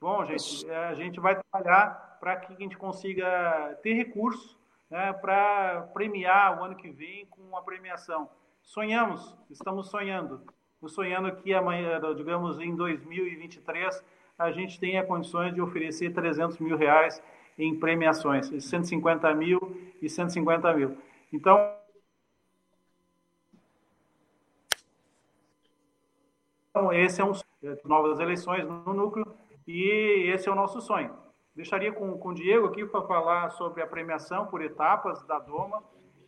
Bom, gente, eh, a gente vai trabalhar para que a gente consiga ter recursos né, para premiar o ano que vem com uma premiação. Sonhamos, estamos sonhando sonhando que amanhã, digamos, em 2023, a gente tenha condições de oferecer 300 mil reais em premiações, 150 mil e 150 mil. Então, esse é um novas eleições no núcleo e esse é o nosso sonho. Deixaria com, com o Diego aqui para falar sobre a premiação por etapas da Doma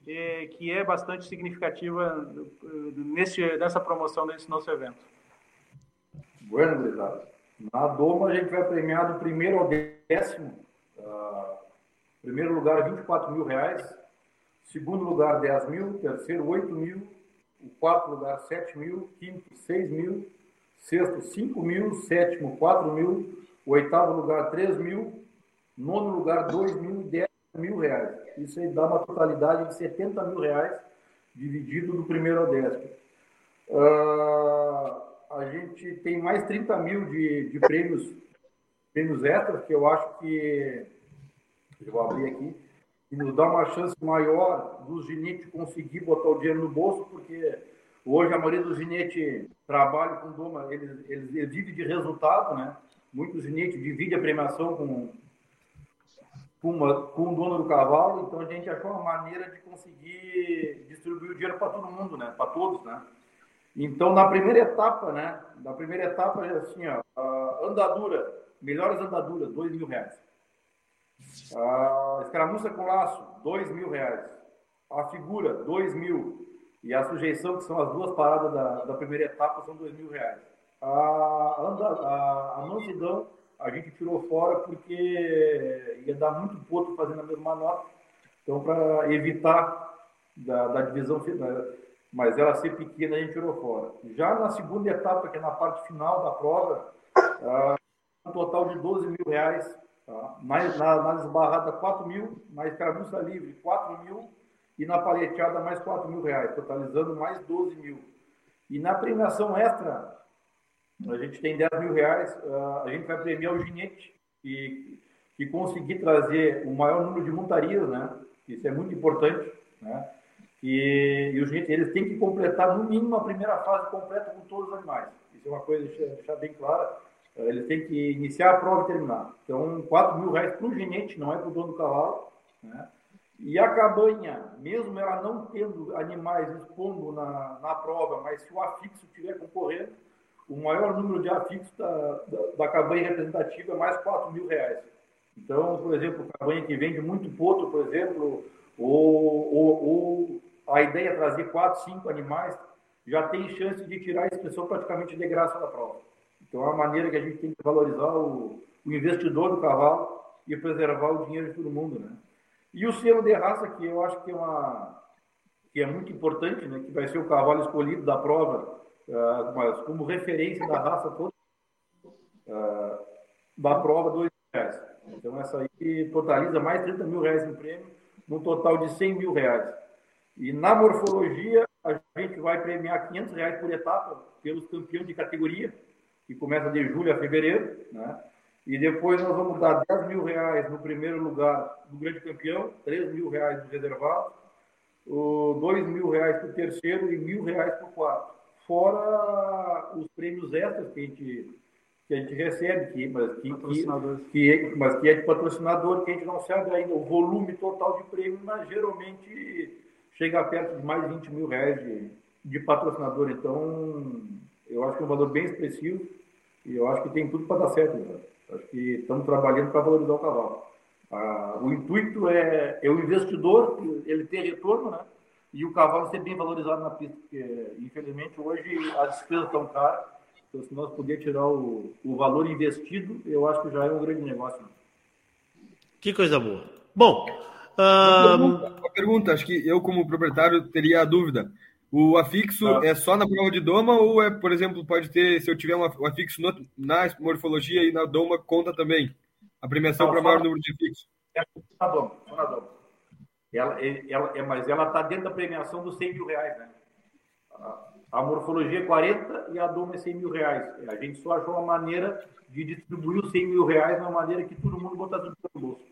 é, que é bastante significativa nesse, nessa promoção desse nosso evento. Bueno, gurizada. Na Doma a gente vai premiar do primeiro ao décimo. Uh, primeiro lugar, 24 mil reais. Segundo lugar, 10 mil. Terceiro, 8 mil. O quarto lugar, 7 mil. Quinto, 6 mil. Sexto, 5 mil. Sétimo, 4 mil. Oitavo lugar, 3 mil. Nono lugar, 2 mil. Mil reais. Isso aí dá uma totalidade de 70 mil reais dividido do primeiro ao décimo. Uh, a gente tem mais 30 mil de, de prêmios, prêmios extras, que eu acho que, eu vou abrir aqui, e nos dá uma chance maior dos ginetes conseguir botar o dinheiro no bolso, porque hoje a maioria dos ginetes trabalha com doma, eles, eles, eles vivem de resultado, né? Muitos ginetes dividem a premiação com, com, uma, com o dono do cavalo, então a gente achou uma maneira de conseguir distribuir o dinheiro para todo mundo, né? Para todos, né? Então, na primeira etapa, né? Na primeira etapa, assim, ó, andadura, melhores andaduras, dois mil reais. A escaramuça com laço, dois mil reais. A figura, dois mil. E a sujeição, que são as duas paradas da, da primeira etapa, são dois mil reais. A, anda, a, a mansidão, a gente tirou fora porque ia dar muito potro fazendo a mesma nota. Então, para evitar da, da divisão final, mas ela ser pequena, a gente tirou fora. Já na segunda etapa, que é na parte final da prova, uh, um total de 12 mil reais, tá? mais, na, na desbarrada 4 mil, na escaramuça livre 4 mil e na paleteada mais 4 mil reais, totalizando mais 12 mil. E na premiação extra, a gente tem 10 mil reais, ah, a gente vai premiar o ginete que, que conseguir trazer o maior número de montarias, né? Isso é muito importante, né? E, e os ginetes, eles têm que completar no mínimo a primeira fase completa com todos os animais. Isso é uma coisa deixar, deixar bem clara. Ah, eles têm que iniciar a prova e terminar. Então, 4 mil reais para o ginete, não é para o dono do cavalo, né? E a cabanha, mesmo ela não tendo animais expondo na, na prova, mas se o afixo estiver concorrendo, o maior número de afixos da, da, da cabanha representativa é mais 4 mil reais. Então, por exemplo, cabanha que vende muito potro, por exemplo, ou, ou, ou, a ideia é trazer 4, 5 animais, já tem chance de tirar a inscrição praticamente de graça da prova. Então, é uma maneira que a gente tem que valorizar o, o investidor do cavalo e preservar o dinheiro de todo mundo, né? E o selo de raça, que eu acho que é, uma, que é muito importante, né? que vai ser o cavalo escolhido da prova, mas como referência da raça toda, uh, da prova, dois reais. Então, essa aí totaliza mais de 30 mil reais em prêmio, num total de 100 mil reais. E na morfologia, a gente vai premiar 500 reais por etapa pelos campeões de categoria, que começa de julho a fevereiro, né? E depois nós vamos dar 10 mil reais no primeiro lugar do grande campeão, 3 mil reais do reservado, 2 mil reais para o terceiro e mil reais para o quarto. Fora os prêmios extras que a gente, que a gente recebe, que, mas, que, que, que, mas que é de patrocinador, que a gente não sabe ainda o volume total de prêmio, mas geralmente chega perto de mais de 20 mil reais de, de patrocinador. Então, eu acho que é um valor bem expressivo e eu acho que tem tudo para dar certo. Né? Acho que estamos trabalhando para valorizar o cavalo. Ah, o intuito é, é o investidor, ele ter retorno, né? E o cavalo ser bem valorizado na pista, porque infelizmente hoje as despesas estão caras. Então, se nós pudermos tirar o, o valor investido, eu acho que já é um grande negócio. Que coisa boa. Bom, uma, pergunta, uma pergunta, acho que eu, como proprietário, teria a dúvida. O afixo ah. é só na prova de doma ou é, por exemplo, pode ter, se eu tiver um afixo no, na morfologia e na doma, conta também? A premiação para maior número de afixos? É na doma, só na doma. Ela, ela, é, mas ela está dentro da premiação dos 100 mil reais, né? A, a morfologia é 40 e a doma é 100 mil reais. A gente só achou uma maneira de distribuir os 100 mil reais de uma maneira que todo mundo botasse no bolso.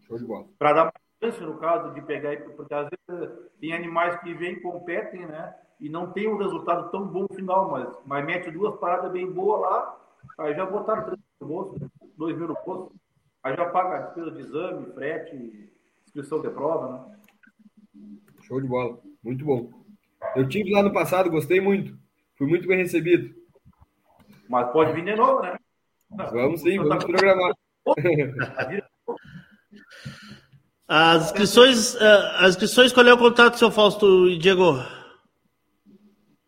Show de bola. Para dar mais chance, no caso, de pegar, porque às vezes tem animais que vêm, competem, né? E não tem um resultado tão bom no final, mas, mas mete duas paradas bem boas lá, aí já botaram três no bolso, dois mil no bolso, aí já paga a despesa de exame, frete, inscrição de prova, né? Show de bola, muito bom. Eu tive lá no passado, gostei muito, fui muito bem recebido. Mas pode vir de novo, né? Vamos sim, vamos programar. As inscrições, eh, as inscrições, qual é o contato, seu Fausto e Diego?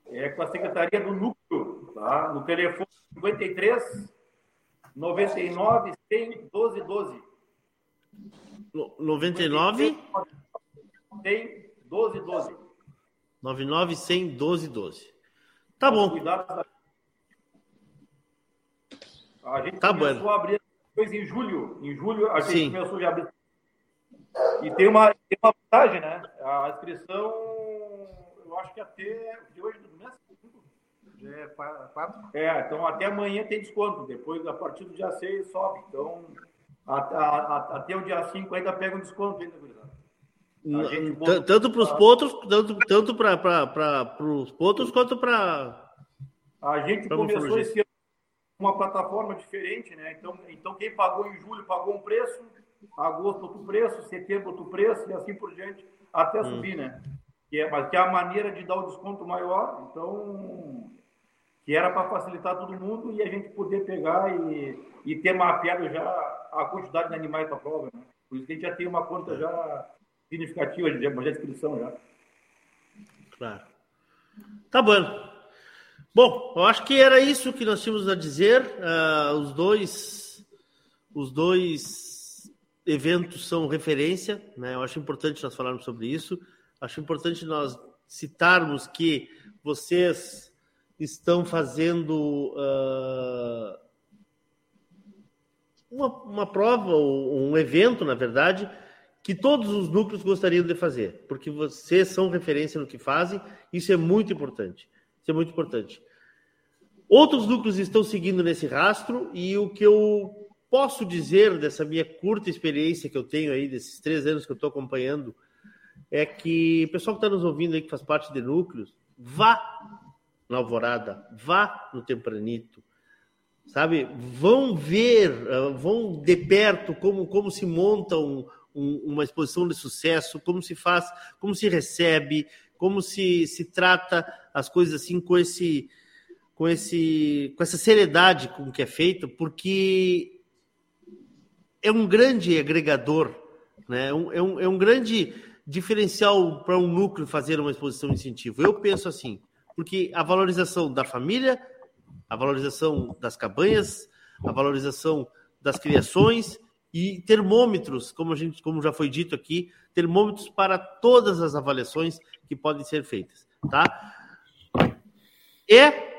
É com a Secretaria do Núcleo, tá? No telefone 53 99 100 12 12. 99 100 12 12. 99 100 12 12. Tá bom. A gente tá começou bom. a abrir coisa em julho. Em julho a gente Sim. começou a abrir. E tem uma, tem uma vantagem, né? A inscrição, eu acho que até de hoje do mês. Já é quatro? É, então até amanhã tem desconto. Depois, a partir do dia 6, sobe. Então, a- a- a- até o dia 5 ainda pega um desconto ainda, gurizada. A gente T- botou- Tanto para os potros, tanto, tanto para os potros quanto para. A gente Pra começou esse ano uma plataforma diferente, né? Então, então quem pagou em julho pagou um preço, agosto outro preço, setembro outro preço e assim por diante, até Hum. subir, né? Que é, mas que é a maneira de dar o desconto maior, então que era para facilitar todo mundo e a gente poder pegar e, e ter mapeado já a quantidade de animais para a prova, né? Por isso que a gente já tem uma conta já significativa de uma inscrição já. Claro. Tá bom. Bom, eu acho que era isso que nós tínhamos a dizer. Ah, os dois, os dois eventos são referência, né? Eu acho importante nós falarmos sobre isso. Acho importante nós citarmos que vocês estão fazendo ah, uma, uma prova, ou um evento, na verdade, que todos os núcleos gostariam de fazer, porque vocês são referência no que fazem, isso é muito importante. Isso é muito importante. Outros núcleos estão seguindo nesse rastro, e o que eu posso dizer dessa minha curta experiência que eu tenho aí, desses três anos que eu estou acompanhando, é que o pessoal que está nos ouvindo aí, que faz parte de núcleos, vá na Alvorada, vá no Tempranito, sabe? Vão ver, ah, vão de perto como, como se monta um- um- uma exposição de sucesso, como se faz, como se recebe, como se, se trata as coisas assim com esse com esse com essa seriedade com que é feito, porque é um grande agregador, né? É um, é um, é um grande diferencial para um núcleo fazer uma exposição incentivo. Eu penso assim, porque a valorização da família, a valorização das cabanhas, a valorização das criações e termômetros, como a gente, como já foi dito aqui, termômetros para todas as avaliações que podem ser feitas, tá? É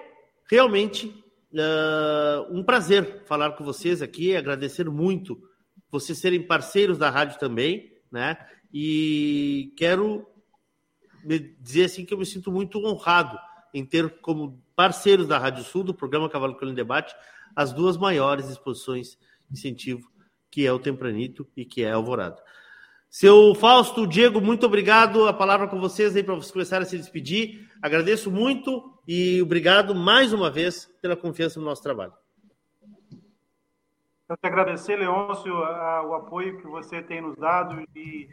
realmente uh, um prazer falar com vocês aqui, agradecer muito vocês serem parceiros da rádio também, né? E quero dizer assim que eu me sinto muito honrado em ter como parceiros da Rádio Sul, do programa Cavalo em Debate, as duas maiores exposições de incentivo, que é o Tempranito e que é Alvorada. Seu Fausto, Diego, muito obrigado. A palavra com vocês aí para vocês começarem a se despedir. Agradeço muito e obrigado mais uma vez pela confiança no nosso trabalho. Eu te agradecer, Leôncio, o apoio que você tem nos dado e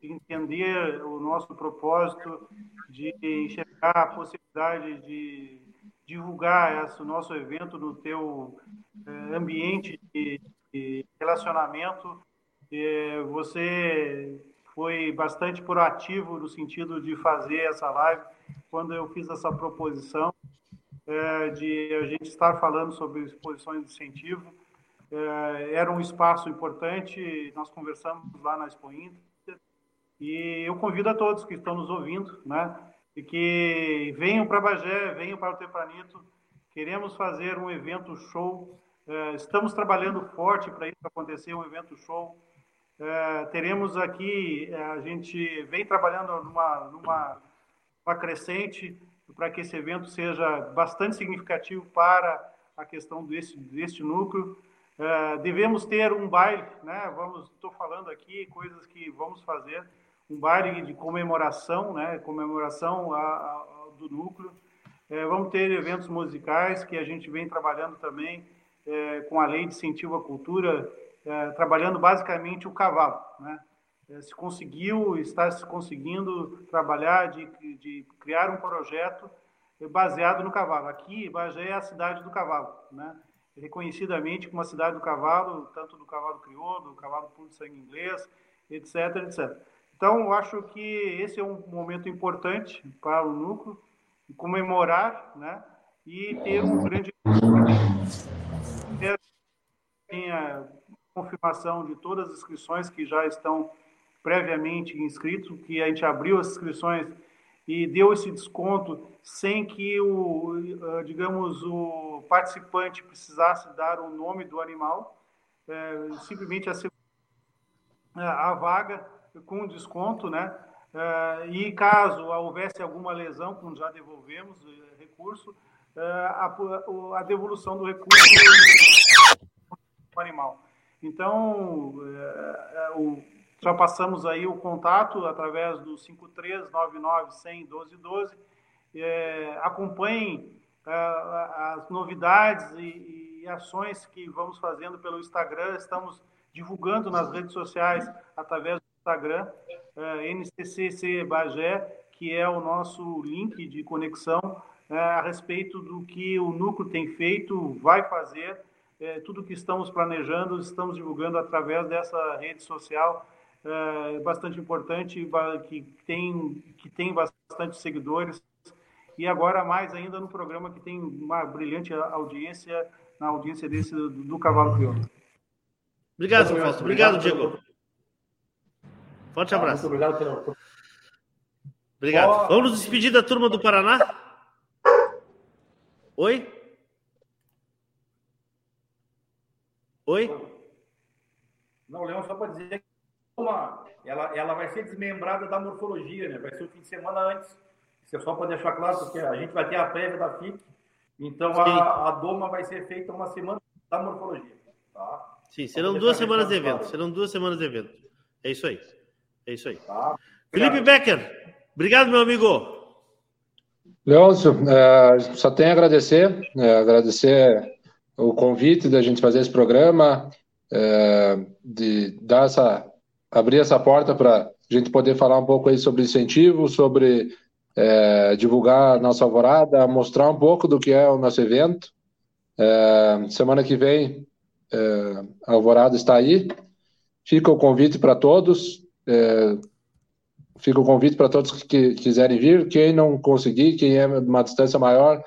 entender o nosso propósito de enxergar a possibilidade de divulgar esse nosso evento no teu eh, ambiente de, relacionamento. você foi bastante proativo no sentido de fazer essa live quando eu fiz essa proposição eh, de a gente estar falando sobre exposições de incentivo. Eh, era um espaço importante, nós conversamos lá na Expo Inter, e eu convido a todos que estão nos ouvindo, né, e que venham para Bagé, venham para o Tempranito. Queremos fazer um evento show. É, estamos trabalhando forte para isso acontecer, um evento show. É, teremos aqui, é, a gente vem trabalhando numa, numa, numa crescente para que esse evento seja bastante significativo para a questão desse, deste núcleo. devemos ter um baile, né? Vamos, estou falando aqui coisas que vamos fazer um baile de comemoração, né, comemoração a, a, do núcleo. É, vamos ter eventos musicais que a gente vem trabalhando também é, com a lei de incentivo à cultura, é, trabalhando basicamente o cavalo, né? É, se conseguiu, está se conseguindo trabalhar de, de criar um projeto baseado no cavalo. Aqui, Bagé é a cidade do cavalo, né? reconhecidamente como a cidade do cavalo, tanto do cavalo crioulo, do cavalo puro de sangue inglês, etc, etc. Então, acho que esse é um momento importante para o núcleo comemorar, né? E ter um grande tem a confirmação de todas as inscrições que já estão previamente inscritos, que a gente abriu as inscrições e deu esse desconto sem que o, eh, digamos, o participante precisasse dar o nome do animal, é, simplesmente a, a vaga com desconto, né? Uh, e caso houvesse alguma lesão, como já devolvemos uh, recurso, uh, a, a, devolução do recurso do animal. Então, o, já passamos aí o contato através do 5399 100 1212. acompanhem as novidades e, e ações que vamos fazendo pelo Instagram. Estamos divulgando nas redes sociais através Instagram, uh, é, NCCC Bagé, que é o nosso link de conexão uh, a respeito do que o núcleo tem feito, vai fazer, uh, tudo que estamos planejando, estamos divulgando através dessa rede social bastante importante, que tem, que tem bastante seguidores, e agora mais ainda no programa que tem uma brilhante audiência, na audiência desse do, do Cavalo Crioulo. Obrigado, Fausto. Obrigado, Diego. Forte abraço. muito obrigado pelo. Obrigado. Oh. Vamos nos despedir da turma do Paraná? Oi? Oi? Não, Leão, só para dizer que uma, ela, ela vai ser desmembrada da morfologia, né? Vai ser o fim de semana antes. Isso é só para deixar claro, porque a gente vai ter a prévia da FIC, então a, a, doma vai ser feita uma semana da morfologia. Tá? Sim, serão duas semanas de evento. Serão duas semanas de evento. É isso aí. É isso aí. Tá. Felipe Becker, obrigado, meu amigo. Leôncio, é, só tenho a agradecer, é, agradecer o convite da gente fazer esse programa, é, de dar essa, abrir essa porta para a gente poder falar um pouco aí sobre incentivo, sobre é, divulgar a nossa alvorada, mostrar um pouco do que é o nosso evento. É, semana que vem, é, a alvorada está aí. Fica o convite para todos. É, fica o convite para todos que quiserem vir. Quem não conseguir, quem é uma distância maior,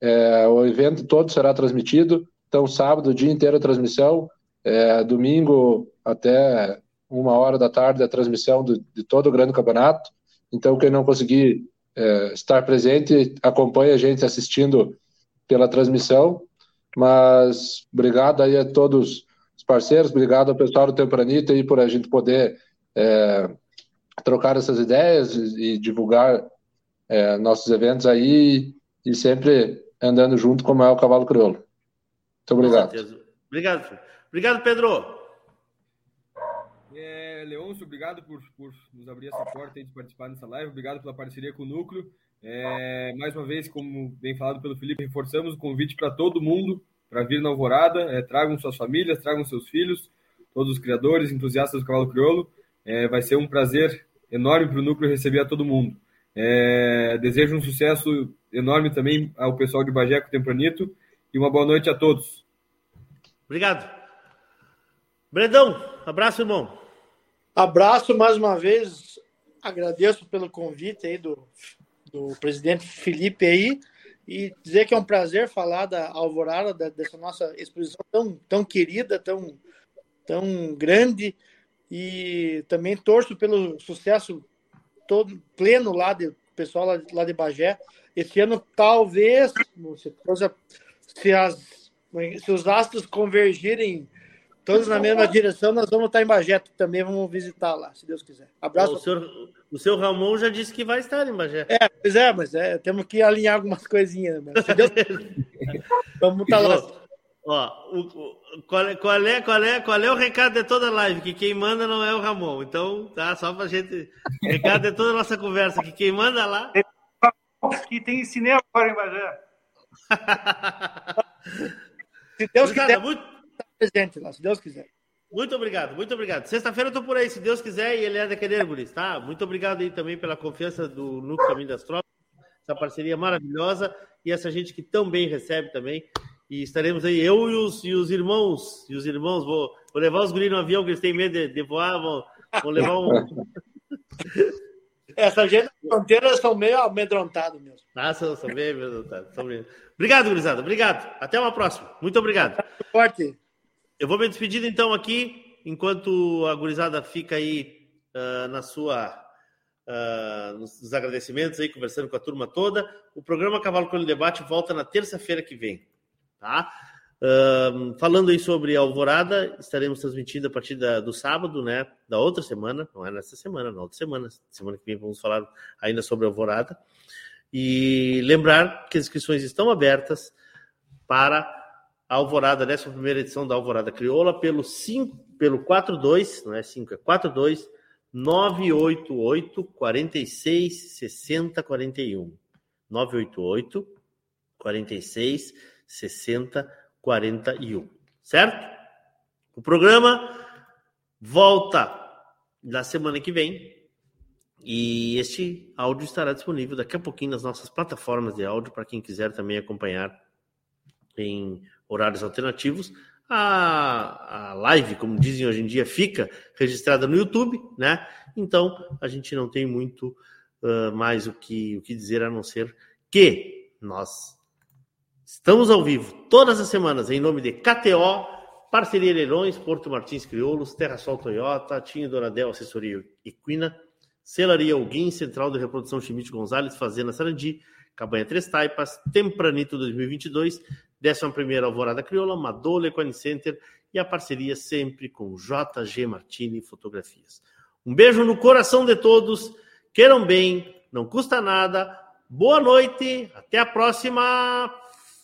é, o evento todo será transmitido. Então, sábado, o dia inteiro a transmissão. É, domingo até uma hora da tarde a transmissão do, de todo o grande campeonato. Então, quem não conseguir é, estar presente, acompanhe a gente assistindo pela transmissão. Mas obrigado aí a todos os parceiros, obrigado ao pessoal do Tempranito aí por a gente poder é, trocar essas ideias e, e divulgar é, nossos eventos aí e sempre andando junto como é o Cavalo Crioulo. Muito obrigado. Obrigado. Obrigado, Pedro. É, Leôncio, obrigado por, por nos abrir essa porta e de participar dessa live. Obrigado pela parceria com o Núcleo. É, mais uma vez, como bem falado pelo Felipe, reforçamos o convite para todo mundo para vir na Alvorada. É, tragam suas famílias, tragam seus filhos, todos os criadores, entusiastas do cavalo crioulo. É, vai ser um prazer enorme para o Núcleo receber a todo mundo. É, desejo um sucesso enorme também ao pessoal de Bagé com Tempranito e uma boa noite a todos. Obrigado. Bredão, abraço, irmão. Abraço mais uma vez. Agradeço pelo convite aí do, do presidente Felipe aí e dizer que é um prazer falar da Alvorada, da, dessa nossa exposição tão, tão querida, tão, tão grande e também torço pelo sucesso todo pleno lá do pessoal lá, lá de Bagé. Esse ano, talvez, se, as, se os astros convergirem todos na mesma direção, nós vamos estar em Bagé também, vamos visitar lá, se Deus quiser. Abraço. O senhor, o seu Ramon já disse que vai estar em Bagé. É, pois é, mas é, temos que alinhar algumas coisinhas. Mas se Deus... vamos estar lá. Ó, o, o, qual, é, qual, é, qual, é, qual é o recado de toda a live? Que quem manda não é o Ramon. Então, tá, só pra gente. Recado de toda a nossa conversa, que quem manda lá. Que tem cinema agora em Bagé. se Deus quiser, muito... presente lá, se Deus quiser. Muito obrigado, muito obrigado. Sexta-feira eu tô por aí, se Deus quiser, e ele é da Querer, Guris, tá? Muito obrigado aí também pela confiança do Núcleo Caminho das Tropas, essa parceria maravilhosa e essa gente que tão bem recebe também. E estaremos aí, eu e os, e os irmãos, e os irmãos, vou, vou levar os guris no avião, que eles têm medo de, de voar, vou, vou levar um. Essa gente das fronteiras são meio amedrontados mesmo. Ah, são, são bem amedrontados. São bem... Obrigado, gurizada. Obrigado. Até uma próxima. Muito obrigado. Forte. Eu vou me despedindo então aqui, enquanto a gurizada fica aí uh, na sua. Uh, nos agradecimentos aí, conversando com a turma toda. O programa Cavalo Colho Debate volta na terça-feira que vem. Tá? Uh, falando aí sobre Alvorada, estaremos transmitindo a partir da, do sábado, né? Da outra semana, não é nessa semana, na outra semana. Semana que vem vamos falar ainda sobre Alvorada. E lembrar que as inscrições estão abertas para a Alvorada, a primeira edição da Alvorada Crioula, pelo 5, pelo 42, não é 5, é 42 988 46 60 41. 988 46 60 41. Certo? O programa volta na semana que vem. E este áudio estará disponível daqui a pouquinho nas nossas plataformas de áudio para quem quiser também acompanhar em horários alternativos. A, a live, como dizem hoje em dia, fica registrada no YouTube, né? Então a gente não tem muito uh, mais o que, o que dizer a não ser que nós Estamos ao vivo todas as semanas em nome de KTO, Parceria Leilões, Porto Martins Crioulos, Terra Sol Toyota, Tinho Doradel, Assessoria Equina, Celaria Alguim, Central de Reprodução Chimite Gonzalez, Fazenda Sarandi, Cabanha Três Taipas, Tempranito 2022, 11 Alvorada Crioula, Madola Equine Center e a parceria sempre com JG Martini Fotografias. Um beijo no coração de todos, queiram bem, não custa nada, boa noite, até a próxima!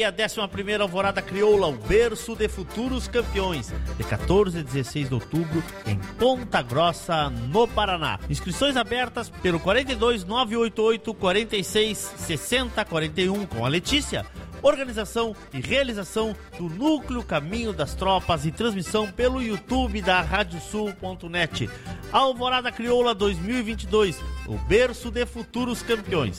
Aí a 11 Alvorada Crioula, o berço de futuros campeões, de 14 a 16 de outubro, em Ponta Grossa, no Paraná. Inscrições abertas pelo 42 988 46 60 41 com a Letícia. Organização e realização do Núcleo Caminho das Tropas e transmissão pelo YouTube da Radiosul.net. Alvorada Crioula 2022, o berço de futuros campeões.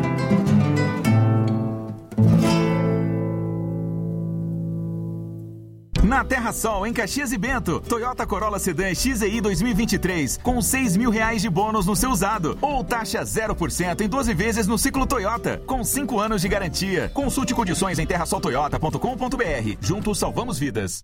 Terra Sol, em Caxias e Bento, Toyota Corolla Sedan XEI 2023, com 6 mil reais de bônus no seu usado. Ou taxa 0% em 12 vezes no ciclo Toyota, com 5 anos de garantia. Consulte condições em terrasoltoyota.com.br. Juntos salvamos vidas.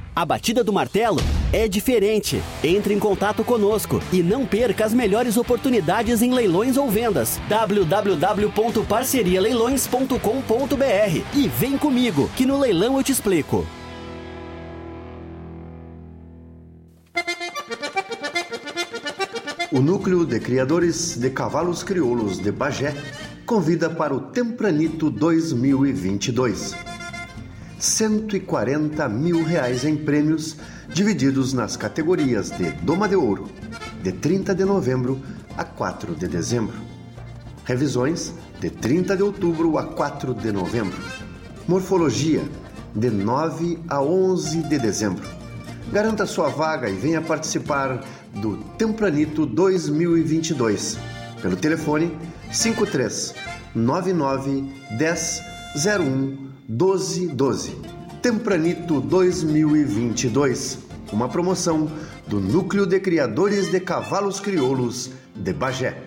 a batida do martelo é diferente. Entre em contato conosco e não perca as melhores oportunidades em leilões ou vendas. www.parcerialeilões.com.br e vem comigo, que no leilão eu te explico. O Núcleo de Criadores de Cavalos Crioulos de Bagé convida para o Tempranito 2022. 140 mil reais em prêmios divididos nas categorias de Doma de Ouro, de 30 de novembro a 4 de dezembro. Revisões, de 30 de outubro a 4 de novembro. Morfologia, de 9 a 11 de dezembro. Garanta sua vaga e venha participar do Tempranito 2022 pelo telefone 53 99 10 01 1212. Tempranito 2022, uma promoção do Núcleo de Criadores de Cavalos Crioulos de Bagé.